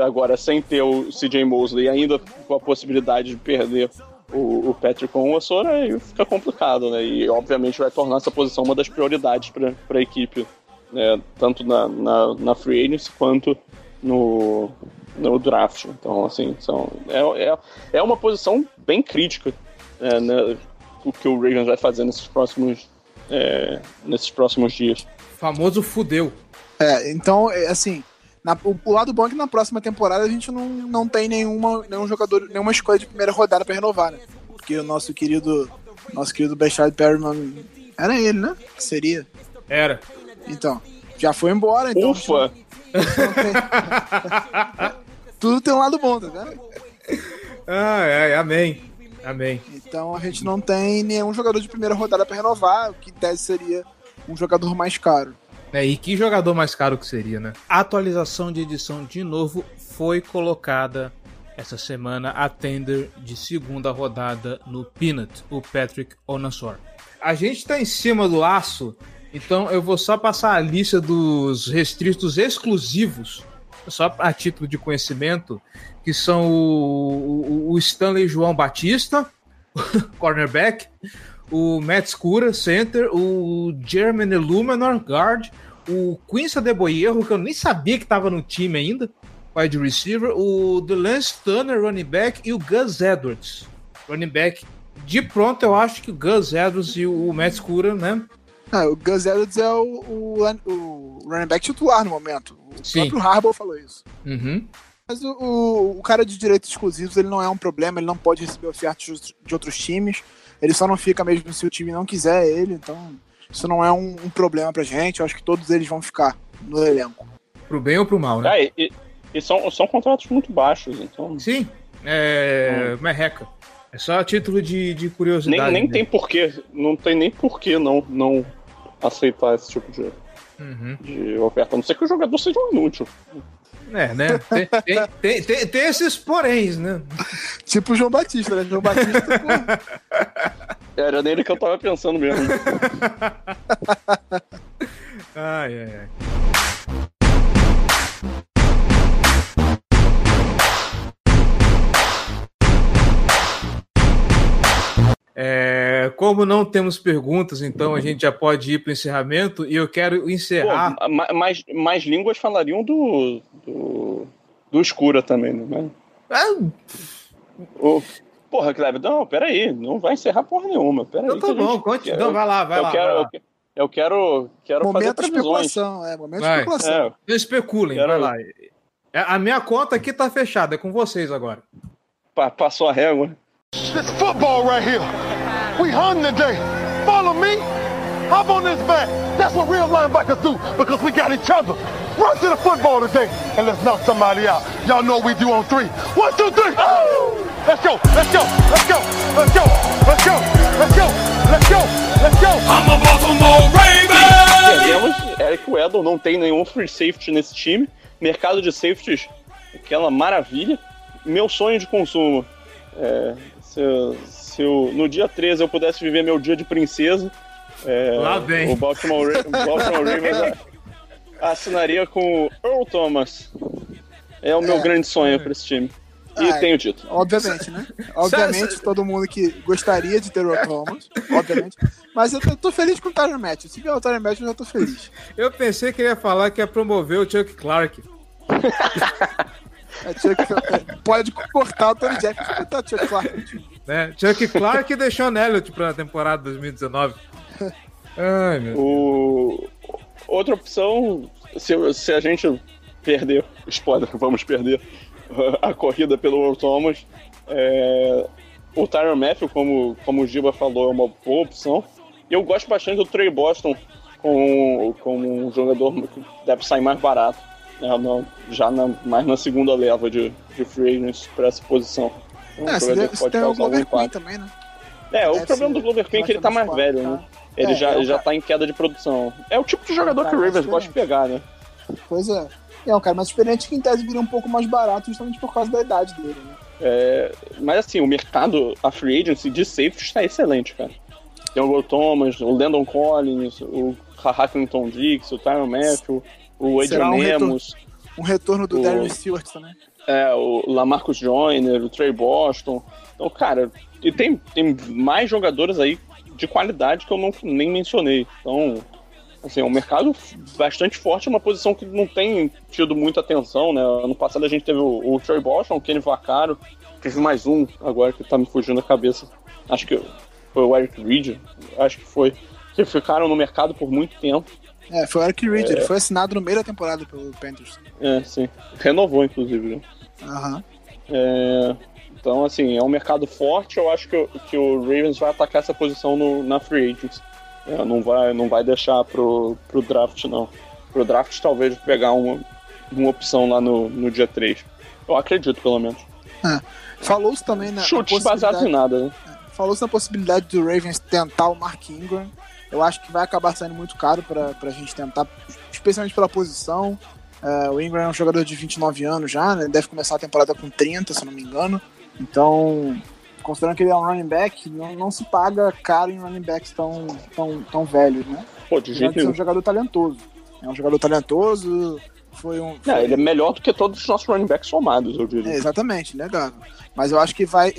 agora sem ter o CJ Mosley ainda com a possibilidade de perder o, o Patrick com o Ossora, aí fica complicado, né? E obviamente vai tornar essa posição uma das prioridades para a equipe, né? Tanto na, na, na free agency quanto no, no draft. Então, assim, são, é, é, é uma posição bem crítica é, né, o que o Ravens vai fazer nesses próximos, é, nesses próximos dias. famoso fudeu. É, então, é, assim, na, o, o, lado bom é que na próxima temporada a gente não, não tem nenhuma, nenhum jogador, nenhuma escolha de primeira rodada para renovar, né? Porque o nosso querido, nosso querido Bechard Perryman era ele, né? Seria. Era. Então, já foi embora, então. Ufa! Tudo tem um lado bom, tá vendo? Ah, é, amém. Amém. Então a gente não tem nenhum jogador de primeira rodada para renovar, o que em tese seria um jogador mais caro. É, e que jogador mais caro que seria, né? A atualização de edição de novo foi colocada essa semana a tender de segunda rodada no Peanut, o Patrick Onassor. a gente tá em cima do aço, então eu vou só passar a lista dos restritos exclusivos, só a título de conhecimento, que são o, o- o Stanley João Batista, cornerback, o Matt Scura, center, o Jeremy Illuminor, guard, o Quincy Adeboyeiro, que eu nem sabia que estava no time ainda, wide receiver, o Delance Turner, running back, e o Gus Edwards, running back. De pronto, eu acho que o Gus Edwards e o Matt Scura, né? Ah, o Gus Edwards é o, o, o running back titular no momento. O Sim. próprio Harbaugh falou isso. Uhum. Mas o, o, o cara de direitos exclusivos, ele não é um problema, ele não pode receber ofertas de outros times. Ele só não fica mesmo se o time não quiser ele, então isso não é um, um problema pra gente. Eu acho que todos eles vão ficar no elenco. Pro bem ou pro mal, né? Ah, e, e- são, são contratos muito baixos, então. Sim, é. Merreca. É só a título de, de Nem, curiosidade. nem mesmo. tem porquê. Não tem nem porquê não, não aceitar esse tipo de, Uhum. de oferta. A não ser que o jogador seja um inútil. É, né? Tem, tem, tem, tem- tem esses poréns, né? Tipo o João Batista, né? João Batista, pô, Era nele que eu tava pensando mesmo. Ai, ai, ai. É, como não temos perguntas, então a gente já pode ir para o encerramento e eu quero encerrar. Pô, ma- mais, mais línguas falariam do. do. do Escura também, né? Ah, O, porra, Kleber, não, peraí, não vai encerrar porra nenhuma. Peraí, então tá bom, gente- conte. eu- Não, vai lá, vai eu lá. Quero, vai lá. eu que- Eu quero, quero fazer momento de previsões. especulação, é, momento de Vai. especulação. É, Não especulem, Quero- vai lá. É, A minha conta aqui tá fechada, é com vocês agora. pa- passou a régua. This football right here. We hung today. Follow me. Hop on this back. That's what real linebackers do because we got each other. Run to the football today and let's knock somebody out. Y'all know what we do on three. One, two, three. Let's go. Let's go. Let's go. Let's go. Let's go. Let's go. Let's go. Let's go. I'm a Baltimore Raven. Perdemos Eric Weddle, não tem nenhum free safety nesse time. Mercado de safeties, aquela maravilha. Meu sonho de consumo. É, se, se eu- no dia 13 eu pudesse viver meu dia de princesa, é, Lá vem. o Baltimore, o Baltimore Ravens a- assinaria com o Earl Thomas. É o meu É. grande sonho para esse time. E Ah, é. tenho dito. Obviamente, né? Obviamente, todo mundo que gostaria de ter o Thomas, obviamente. Mas eu tô, tô feliz com o Tyron Matthew. Se vier o Tyron Matthew, eu já tô feliz. Eu pensei que ele ia falar que ia promover o Chuck Clark. É, Chuck, é, pode cortar o Tony Jefferson e botar o Chuck Clark. Né? Chuck Clark deixou Elliott pra temporada 2019. Ai, meu O... Outra opção, se, se a gente perder, spoiler, vamos perder a corrida pelo Earl Thomas, é, o Tyron Matthew, como, como o Giba falou, é uma boa opção. Eu gosto bastante do Trey Boston como, como um jogador que deve sair mais barato, né, já na, mais na segunda leva de, de free agents para essa posição. É um É, se jogador tem, que se pode tem o causar algum Glover Queen impacto. também, né? É, o Deve problema ser do Glover Queen é que ele tá mais velho, relativamente né? Ele É, já, é já cara- tá em queda de produção. É o tipo de jogador É um que o Ravens mais gosta de pegar, né? Pois é. É um cara mais experiente que em tese viria um pouco mais barato justamente por causa da idade dele, né? É, mas assim, o mercado, a free agency de safety está excelente, cara. Tem o Will Thomas, o Landon Collins, o Hackington Dix, o Tyron Matthew, o Será Adrian um retorno- Um retorno do O- Darren Stewart também. É, o Lamarcus Joyner, o Trey Boston. Então, cara, e tem, tem mais jogadores aí de qualidade que eu não, nem mencionei. Então, assim, é um mercado bastante forte, uma posição que não tem tido muita atenção, né? Ano passado a gente teve o, o Trey Boston, o Kenny Vaccaro, teve mais um agora que tá me fugindo da cabeça. Acho que foi o Eric Reed, acho que foi. Que ficaram no mercado por muito tempo. É, foi o Eric Reed, ele foi assinado no meio da temporada pelo Panthers. É, sim. Renovou, inclusive, né? Aham. É, então, assim, é um mercado forte. Eu acho que, o- que o Ravens vai atacar essa posição no, na free agents. É, não, vai, não vai deixar pro, pro draft, não. Pro draft, talvez pegar uma, uma opção lá no, no dia 3. Eu acredito, pelo menos. Falou-se também na, Chutes baseados em nada, né? falou-se na possibilidade do Ravens tentar o Mark Ingram. Eu acho que vai acabar saindo muito caro pra, pra gente tentar, especialmente pela posição. É, o Ingram é um jogador de 29 anos já, né? Deve começar a temporada com 30, se não me engano. Então, considerando que ele é um running back, não, não se paga caro em running backs tão, tão, tão velhos, né? Pô, de jeito de ser um nenhum. jogador talentoso. É um jogador talentoso, foi um. Não, foi- ele é melhor do que todos os nossos running backs somados, eu É, diria. exatamente, legal. Mas eu acho que vai.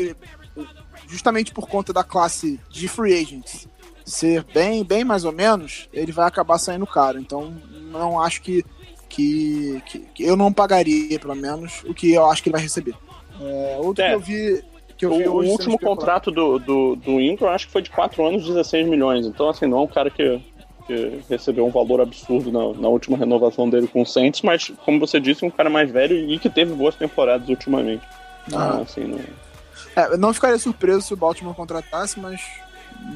Justamente por conta da classe de free agents ser bem, bem mais ou menos, ele vai acabar saindo caro. Então, não acho que. que, que- que eu não pagaria, pelo menos, o que eu acho que ele vai receber. É, outro É. que eu vi. Que eu O, vi o último contrato do, do, do Ingram acho que foi de 4 anos, 16 milhões. Então, assim, não é um cara que, que recebeu um valor absurdo na, na última renovação dele com o Saints, mas, como você disse, um cara mais velho e que teve boas temporadas ultimamente. Ah. Então, assim, não... É, não ficaria surpreso se o Baltimore contratasse, mas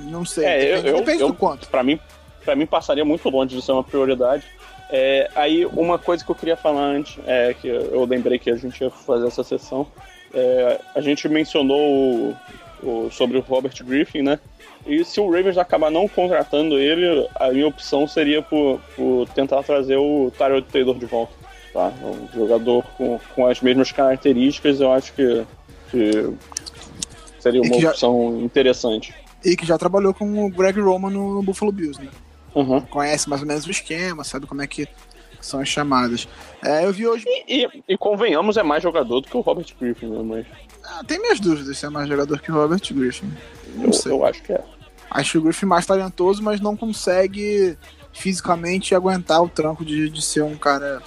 não sei. É, eu- depende eu- depende eu- do quanto. Pra mim, pra mim passaria muito longe de ser uma prioridade. É, aí, uma coisa que eu queria falar antes, é que eu lembrei que a gente ia fazer essa sessão. É, a gente mencionou o- o- sobre o Robert Griffin, né? E se o Ravens acabar não contratando ele, a minha opção seria por, por tentar trazer o Tyrod Taylor de volta. Tá? Um jogador com, com as mesmas características, eu acho que, que seria E uma que já- opção interessante. E que já trabalhou com o Greg Roman no, no Buffalo Bills, né? Uhum. Conhece mais ou menos o esquema, sabe como é que são as chamadas. É, eu vi hoje. E, e convenhamos, é mais jogador do que o Robert Griffin, né? Mas Ah, tem minhas dúvidas se é mais jogador que o Robert Griffin. Não eu, sei. eu acho que é. Acho o Griffin mais talentoso, mas não consegue fisicamente aguentar o tranco de, de ser um cara.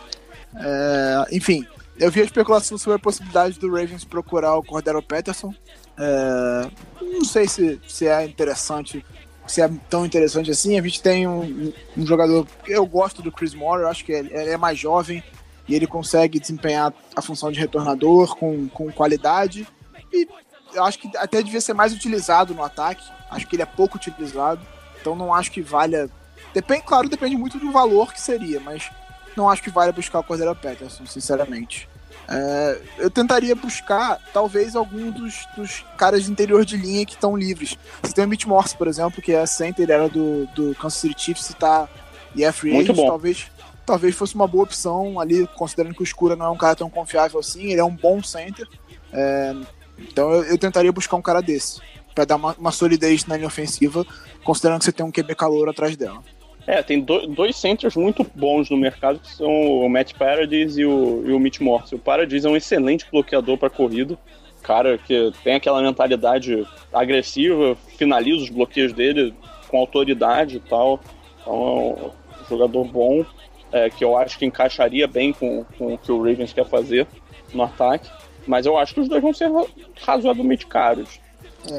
é, enfim, eu vi a especulação sobre a possibilidade do Ravens procurar o Cordero Patterson. É, não sei se, se é interessante, se é tão interessante assim. A gente tem um, um jogador. Eu gosto do Chris Moore, acho que ele, ele é mais jovem e ele consegue desempenhar a função de retornador com, com qualidade. E eu acho que até devia ser mais utilizado no ataque. Acho que ele é pouco utilizado. Então não acho que valha. Depende, claro, depende muito do valor que seria, mas não acho que valha buscar o Cordero Patterson, sinceramente. É, eu tentaria buscar, talvez, algum dos, dos caras de interior de linha que estão livres. Você tem o Mitch Morse, por exemplo, que é center, era do, do Kansas City Chiefs e, tá, e é free agent, talvez talvez fosse uma boa opção ali, considerando que o Escura não é um cara tão confiável assim, ele é um bom center. É, então eu, eu tentaria buscar um cara desse, pra dar uma, uma solidez na linha ofensiva, considerando que você tem um QB calor atrás dela. É, tem do- dois centers muito bons no mercado, que são o Matt Paradis e o, e o Mitch Morse. O Paradis é um excelente bloqueador para corrida. Cara que tem aquela mentalidade agressiva, finaliza os bloqueios dele com autoridade e tal. Então é um jogador bom, é, que eu acho que encaixaria bem com, com o que o Ravens quer fazer no ataque. Mas eu acho que os dois vão ser ra- razoavelmente caros.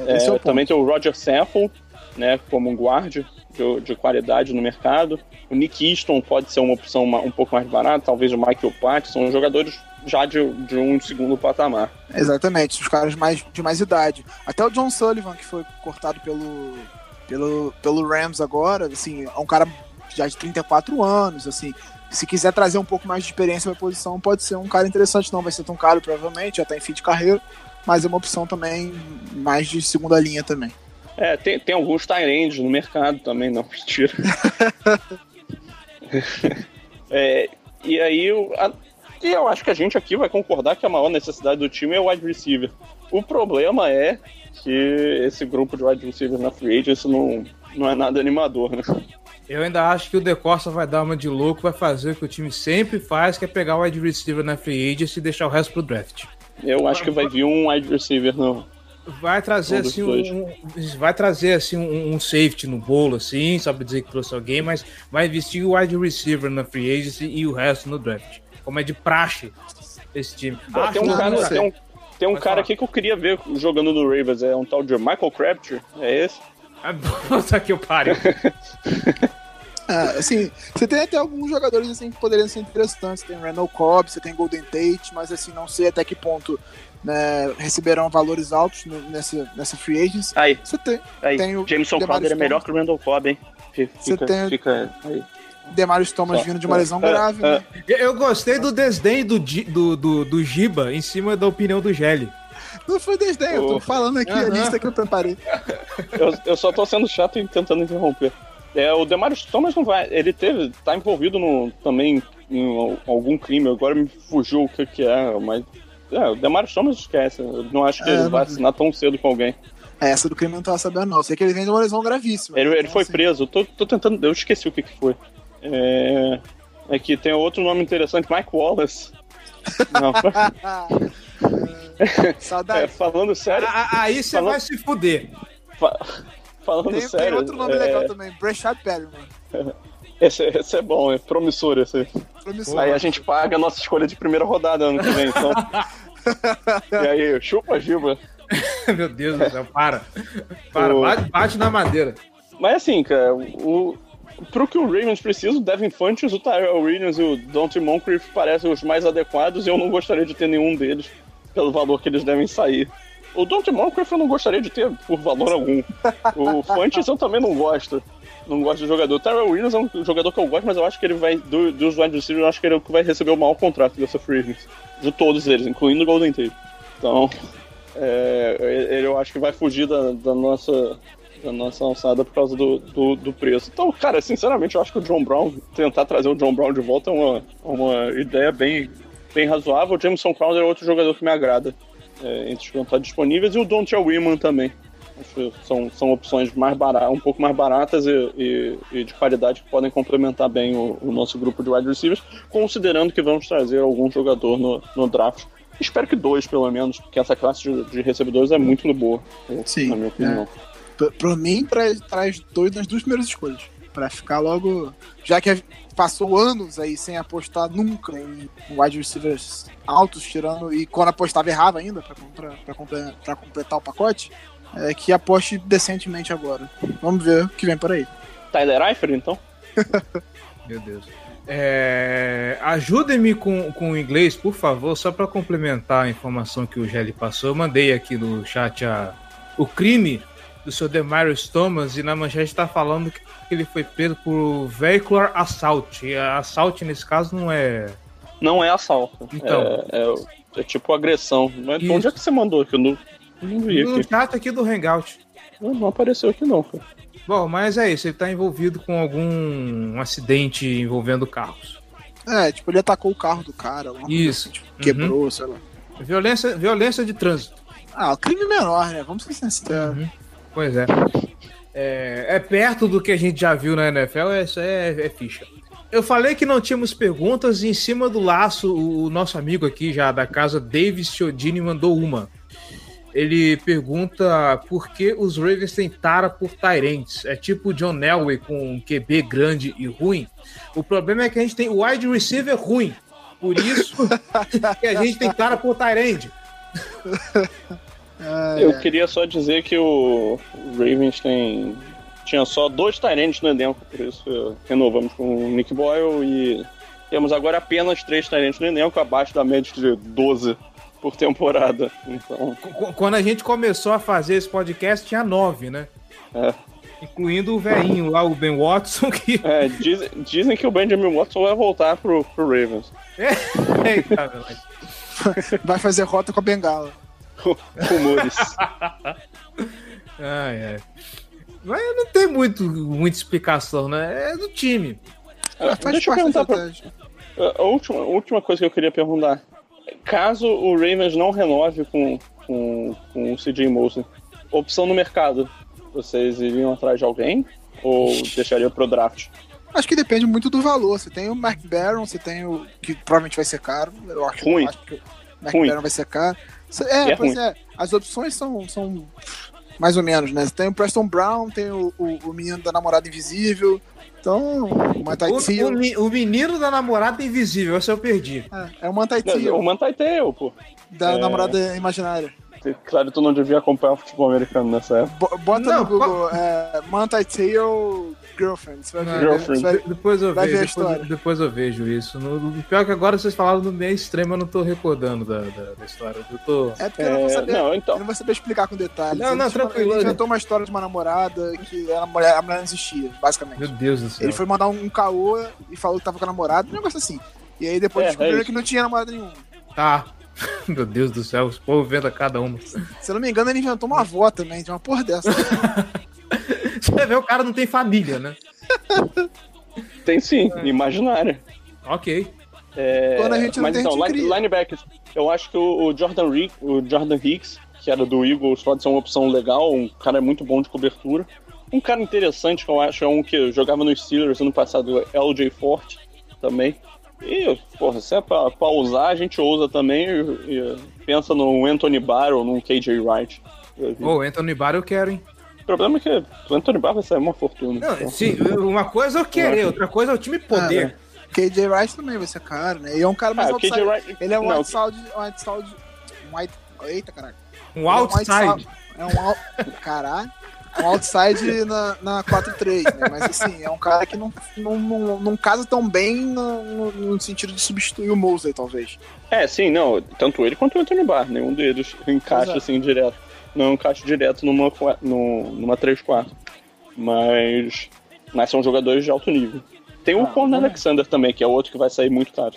É, É, é também tem o Roger Sample, né, como um guarde de, de qualidade no mercado. O Nick Easton pode ser uma opção ma- um pouco mais barata, talvez o Michael Pat, são jogadores já de, de um segundo patamar. Exatamente, os caras mais, de mais idade. Até o John Sullivan, que foi cortado pelo, pelo, pelo Rams agora, assim, é um cara já de 34 anos, assim. Se quiser trazer um pouco mais de experiência pra posição, pode ser um cara interessante. Não vai ser tão caro, provavelmente, já tá em fim de carreira, mas é uma opção também mais de segunda linha também. É, tem, tem alguns Tyrands no mercado também, não, mentira. É, e aí, eu, a- e eu acho que a gente aqui vai concordar que a maior necessidade do time é o wide receiver. O problema é que esse grupo de wide receiver na free agency não, não é nada animador, né? Eu ainda acho que o De Costa vai dar uma de louco, vai fazer o que o time sempre faz, que é pegar o wide receiver na free agency e deixar o resto pro draft. Eu acho que vai vir um wide receiver no. Vai trazer Um assim um, vai trazer assim um, um safety no bolo assim, só pra dizer que trouxe alguém, mas vai investir o wide receiver na free agency e o resto no draft. Como é de praxe esse time. Pô, Acho tem um não, cara, tem um, tem um cara falar. aqui que eu queria ver jogando no Ravens, é um tal de Michael Crabtree, é esse? Ah, Puta que eu pariu. É, assim, você tem até alguns jogadores assim que poderiam ser interessantes. Tem o Randall Cobb, você tem Golden Tate, mas assim, não sei até que ponto né, receberão valores altos no- nessa, nessa free agency. Aí, Você tem aí. Tem o Jameson Crowder é melhor que o Randall Cobb, hein? Fi- Você Fica, tem- fica aí. Demarius Thomas vindo de uma lesão grave, né? Eu gostei do desdém do, do, do, do Giba em cima da opinião do Gelli. Não foi desdém, eu tô Oh. falando aqui a lista que eu preparei. Eu, eu só tô sendo chato e tentando interromper. É, o Demarius Thomas não vai. Ele teve. tá envolvido no, também em algum crime, agora me fugiu o que, que é, mas É, o Demarius Thomas esquece. Eu não acho que É, ele vai assinar tão cedo com alguém. É, Essa do crime eu não tava sabendo, não. Sei que ele vem de uma lesão gravíssima. Ele, ele Então, foi assim, preso. Eu tô, tô tentando. Eu esqueci o que, que foi. É. Aqui tem outro nome interessante, Mike Wallace. Não, é, Saudade. falando sério. A- a- Aí você vai se fuder. fa- falando Tem, tem sério. outro nome é, legal também, Brashad Perryman. Esse, esse é bom, é promissor esse. Promissor. Aí a gente paga a nossa escolha de primeira rodada ano que vem, então. e aí, chupa, Giba. Meu Deus do céu, para. Para, O- bate, bate na madeira. Mas assim, cara, o, pro que o Ravens precisa, o Devin Funches, o Tyrell Williams e o Dante Moncrief parecem os mais adequados e eu não gostaria de ter nenhum deles pelo valor que eles devem sair. O Dante Moncrief eu não gostaria de ter por valor algum. O Funches eu também não gosto. Não gosto do jogador. O Tyrell Williams é um jogador que eu gosto, mas eu acho que ele vai, do, dos wide receivers, eu acho que ele é o que vai receber o maior contrato dessa free. De todos eles, incluindo o Golden Tate. Então, é, ele eu acho que vai fugir da, da nossa da nossa alçada por causa do, do, do preço. Então, cara, sinceramente, eu acho que o John Brown, tentar trazer o John Brown de volta é uma, uma ideia bem, bem razoável. O Jameson Crowder é outro jogador que me agrada é, entre os estar disponíveis, e o Dontia Wiman também. Acho que são, são opções mais baratas, um pouco mais baratas e, e- e de qualidade que podem complementar bem o, o nosso grupo de wide receivers, considerando que vamos trazer algum jogador no, no draft. Espero que dois, pelo menos, porque essa classe de, de recebedores é muito boa, Sim, na minha opinião. P- Pra mim, tra- traz dois nas duas primeiras escolhas. Pra ficar logo. Já que passou anos aí sem apostar nunca em wide receivers altos, tirando. E quando apostava, errava ainda comple- pra completar o pacote. É que aposte decentemente agora. Vamos ver o que vem por aí. Tyler Eifert, então? Meu Deus. É, Ajudem-me com, com o inglês, por favor, só para complementar a informação que o Gelli passou. Eu mandei aqui no chat a, o crime do seu Demarius Thomas e na manchete está falando que ele foi preso por vehicular assault. E assault, nesse caso, não é. Não é assalto. Então. É, é- é tipo agressão. Mas Isso. onde é que você mandou? Que eu não, não vi No aqui. chat aqui do Hangout. Não, não apareceu aqui não, cara. Bom, mas é isso, ele tá envolvido com algum acidente envolvendo carros. É, tipo, ele atacou o carro do cara. alguma coisa Isso. assim, tipo, quebrou, sei lá. Violência, violência de trânsito. Ah, crime menor, né? Vamos ser sinceros. Pois é. é. é perto do que a gente já viu na NFL, isso é, é ficha. Eu falei que não tínhamos perguntas e em cima do laço, o, nosso amigo aqui já da casa, Davis Chiodini, mandou uma. Ele pergunta por que os Ravens têm tara por Tyrants. É tipo John Elway com um QB grande e ruim. O problema é que a gente tem wide receiver ruim. Por isso que a gente tem tara por Tyrant. Eu queria só dizer que o Ravens tem. Tinha só dois Tyrants no elenco, por isso eh, renovamos com o Nick Boyle e temos agora apenas três Tyrants no elenco, abaixo da média de 12 por temporada. Então, Qu- Quando a gente começou a fazer esse podcast, tinha nove, né? é. Incluindo o velhinho lá, o Ben Watson, que. É, dizem, dizem que o Benjamin Watson vai voltar pro, pro Ravens. Eita, velho. Vai fazer rota com a bengala. Rumores. ai, ai. Mas não tem muito, muita explicação, né? É do time. Ah, Faz Deixa eu perguntar pra, estratégia. A última, a última coisa que eu queria perguntar. Caso o Ravens não renove com, com, com o CJ Mosley, opção no mercado, vocês iriam atrás de alguém? Ou deixariam pro draft? Acho que depende muito do valor. Você tem o Mark Barron, você tem o. que provavelmente vai ser caro. Eu acho, Ruim. acho que o Mark Ruim. Barron vai ser caro. É, é pois ruim. é. As opções são, são mais ou menos, né? Você tem o Preston Brown, tem o, o, o menino da namorada invisível. Então, o Mantai O, o, o menino da namorada invisível, esse eu perdi. É, é o Mantai Não, o Mantai Tail, pô. da é. namorada imaginária. Claro, tu não devia acompanhar o futebol americano nessa época. Bo- Bota Não, no Google é, Mantai Tail Girlfriend. Você vai ver, Girlfriend. você vai- De- Depois eu vai vejo, ver a depois, história. depois eu vejo isso. No, no- pior que agora vocês falaram no meio extremo, eu não tô recordando da, da, da história. Eu tô. É porque eu não vou É, saber. não, então. Eu não vou saber explicar com detalhes. Não, Ele não, tinha- tranquilo. Ele inventou uma história de uma namorada que a mulher, a mulher não existia, basicamente. Meu Deus do céu. Ele foi mandar um, um caô e falou que tava com a namorada, um negócio assim. E aí depois É, descobriram é que não tinha namorada nenhuma. Tá. Meu Deus do céu, os povos vendo a cada uma. Se eu não me engano, ele inventou uma avó também, de uma porra dessa. Você vê, o cara não tem família, né? Tem sim, imaginária. Ok. É, Quando a gente não mas tem, então, line- cria. linebackers, eu acho que o, o Jordan Rick, o Jordan Hicks, que era do Eagles, pode ser uma opção legal, um cara muito bom de cobertura. Um cara interessante que eu acho é um que jogava nos Steelers ano passado, LJ Forte, também. E, porra, se é pra, pra usar, a gente usa também e, e pensa no Anthony Barr ou no KJ Wright. Ô, Anthony Barr eu quero, hein? O problema é que o Anthony Barr vai sair uma fortuna. Não, Então, sim, uma coisa é eu querer, outra coisa é o time poder. KJ Wright também vai ser caro, né? E é um cara mais Ah, KJ outside. Wright- Ele é um outside, um outside, um white, eita, caralho. Um é um outside. É um out, caralho. Um outside na, na 4-3, né? Mas assim, é um cara que não, não, não, não casa tão bem no, no- sentido de substituir o Mosley, talvez. É, sim, não. Tanto ele quanto o Anthony Barr, nenhum deles encaixa Exato. assim direto. Não encaixa direto numa, numa 3-4. Mas. Mas são jogadores de alto nível. Tem o Ah, Con? Alexander também, que é outro que vai sair muito caro.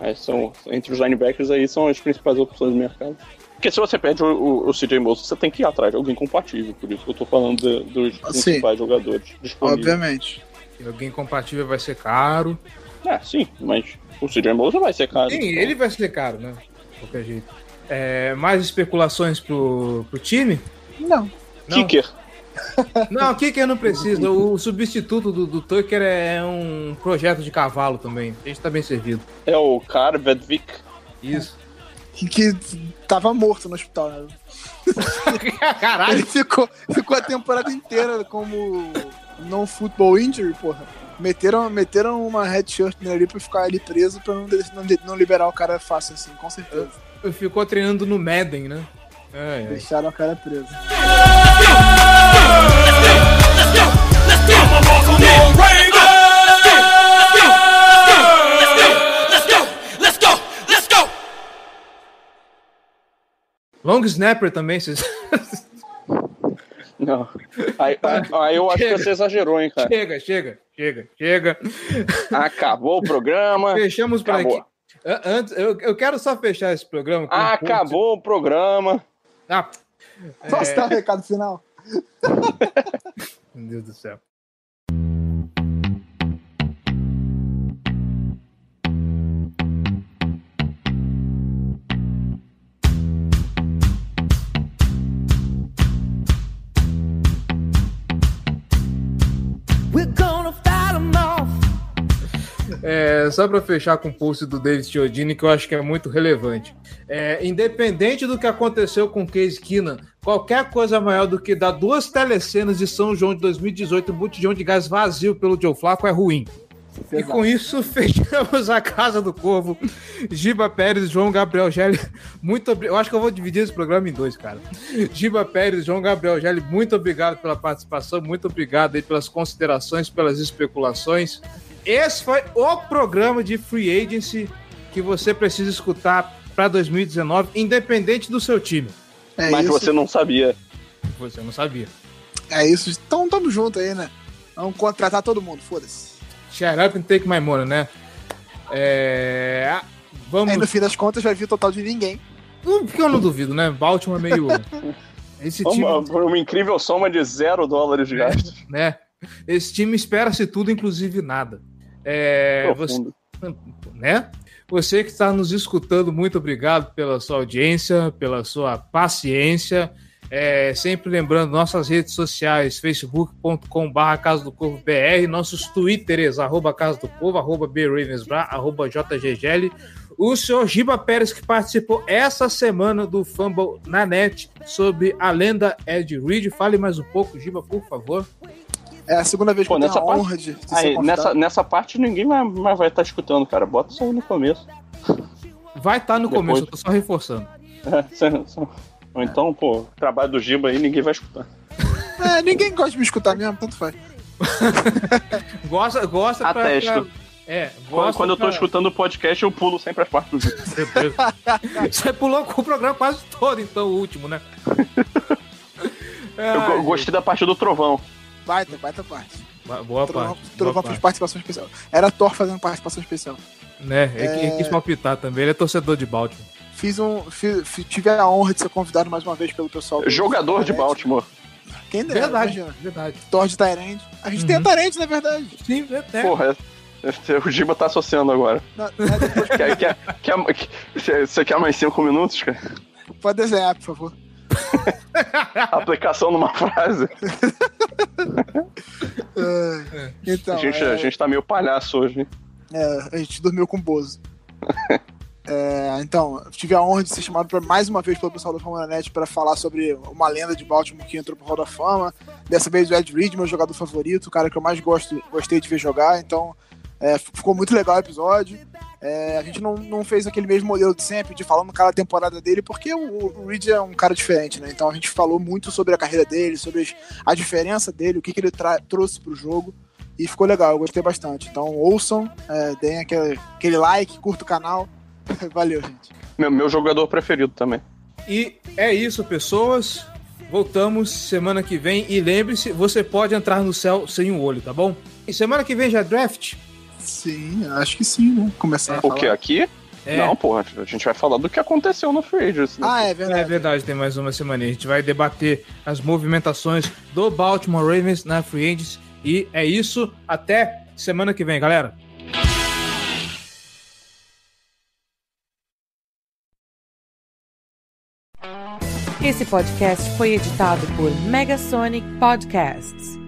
Mas são, entre os linebackers aí são as principais opções do mercado. Porque se você perde o, o, o CJ Mosley, você tem que ir atrás de alguém compatível. Por isso que eu tô falando de- dos Sim. principais jogadores disponíveis. Obviamente. Alguém compatível vai ser caro. É, sim, mas o CJ Mosley vai ser caro. Sim, então. ele vai ser caro, né? De qualquer jeito. É, mais especulações pro, pro time? Não. Não. Kicker. Não, o Kicker não precisa. O substituto do, do Tucker é um projeto de cavalo também. A gente tá bem servido. É o Karvedvik. Isso. Que, que tava morto no hospital, né? Caralho. Ele ficou, ficou a temporada inteira como non football injury, porra. Meteram, meteram uma headshirt nele ali pra ficar ali preso pra não, não, não liberar o cara fácil assim, com certeza. Ficou treinando no Madden, né? É, é. Deixaram o cara preso. Long Snapper também, vocês. Não. Aí, aí- eu acho que Chega. você exagerou, hein, cara. chega, chega, chega, chega. Acabou o programa. Fechamos por Acabou. aqui. An- Antes, eu, eu quero só fechar esse programa. com um Acabou o programa. Ah, Posso dar um recado final? meu Deus do céu. É, só para fechar com o pulse do David Chiodini, que eu acho que é muito relevante. É, independente do que aconteceu com o Case Keenan, qualquer coisa maior do que dar duas telecenas de São João de 2018, um botijão de gás vazio pelo Joe Flaco é ruim. E com isso, fechamos a Casa do Corvo. Giba Pérez, João Gabriel Gelli, muito obrigado. Eu acho que eu vou dividir esse programa em dois, cara. Giba Pérez, João Gabriel Gelli, muito obrigado pela participação, muito obrigado aí pelas considerações, pelas especulações. Esse foi o programa de Free Agency que você precisa escutar para 2019, independente do seu time. É Mas isso. você não sabia. Você não sabia. É isso. Então tamo junto aí, né? Vamos contratar todo mundo, foda-se. Shut up and take my money, né? É... Vamos Aí no fim das contas vai vir o total de ninguém. Hum, Porque eu não duvido, né? Baltimore é meio. Esse time, Uma, uma incrível soma de zero dólares de gasto. né? Esse time espera-se tudo, inclusive nada. É, você, né? Você que está nos escutando, muito obrigado pela sua audiência, pela sua paciência. É, sempre lembrando, nossas redes sociais, facebook.com.br Casa do Corvo BR, nossos twitters, arroba Casa do Corvo, arroba BRavensBra, arroba JGGL. O senhor Giba Pérez, que participou essa semana do Fumble na net sobre a lenda Ed Reed. Fale mais um pouco, Giba, por favor. É a segunda vez que Pô, eu tenho a nessa parte- honra de, de Aí, nessa, nessa parte ninguém mais, mais vai estar escutando, cara. Bota só aí no começo. Vai estar no Depois. começo, eu tô só reforçando. É, Ou então, pô, o trabalho do Giba aí ninguém vai escutar. É, ninguém gosta de me escutar mesmo, tanto faz. Gosta, gosta pra, Atesto. pra- É, Quando, gosta quando eu tô pra- escutando o podcast, eu pulo sempre as partes do Giba. Você pulou com o programa quase todo, então, o último, né? Eu go- gostei da parte do trovão. Baita, baita parte. Ba- Boa Trovão, parte. Trovão boa fez parte. participação especial. Era Thor fazendo participação especial. Né? É, que- É. quis palpitar também. Ele é torcedor de Baltimore. Fiz um. fi- fi- tive a honra de ser convidado mais uma vez pelo pessoal. do- Jogador de do Baltimore. Quem dera, Verdade, imagina. verdade. Thor de Tyrande. A gente tem Uhum. a Tyrande, na verdade. Sim, é, é. Porra, O Giba tá associando agora. Não, não é depois que- Quer, quer, quer, quer- você quer mais cinco minutos, cara? Pode desenhar, por favor. Aplicação numa frase. É, Então, a, gente, é, a gente tá meio palhaço hoje. hein? é, a gente dormiu com o Bozo. É, então, tive a honra de ser chamado pra, mais uma vez pelo pessoal da Fama Net para falar sobre uma lenda de Baltimore que entrou pro Hall da Fama. Dessa vez o Ed Reed, meu jogador favorito, o cara que eu mais gosto, gostei de ver jogar. Então, é, ficou muito legal o episódio. É, a gente não, não fez aquele mesmo modelo de sempre, de falando cada temporada dele, porque o, o Reed é um cara diferente, né? Então a gente falou muito sobre a carreira dele, sobre as- a diferença dele, o que, que ele trouxe pro jogo. E ficou legal, eu gostei bastante. Então ouçam, é, deem aquele, aquele like, curta o canal. Valeu, gente. Meu, meu jogador preferido também. E é isso, pessoas. Voltamos semana que vem. E lembre-se, você pode entrar no céu sem o olho, tá bom? E semana que vem já é draft? Sim, acho que sim, né? Começar a O falar. que? Aqui? É. Não, porra, a gente vai falar do que aconteceu no Free Agency. né? Ah, é É verdade. verdade, tem mais uma semana. A gente vai debater as movimentações do Baltimore Ravens na Free Agents. E é isso. Até semana que vem, galera. Esse podcast foi editado por Megasonic Podcasts.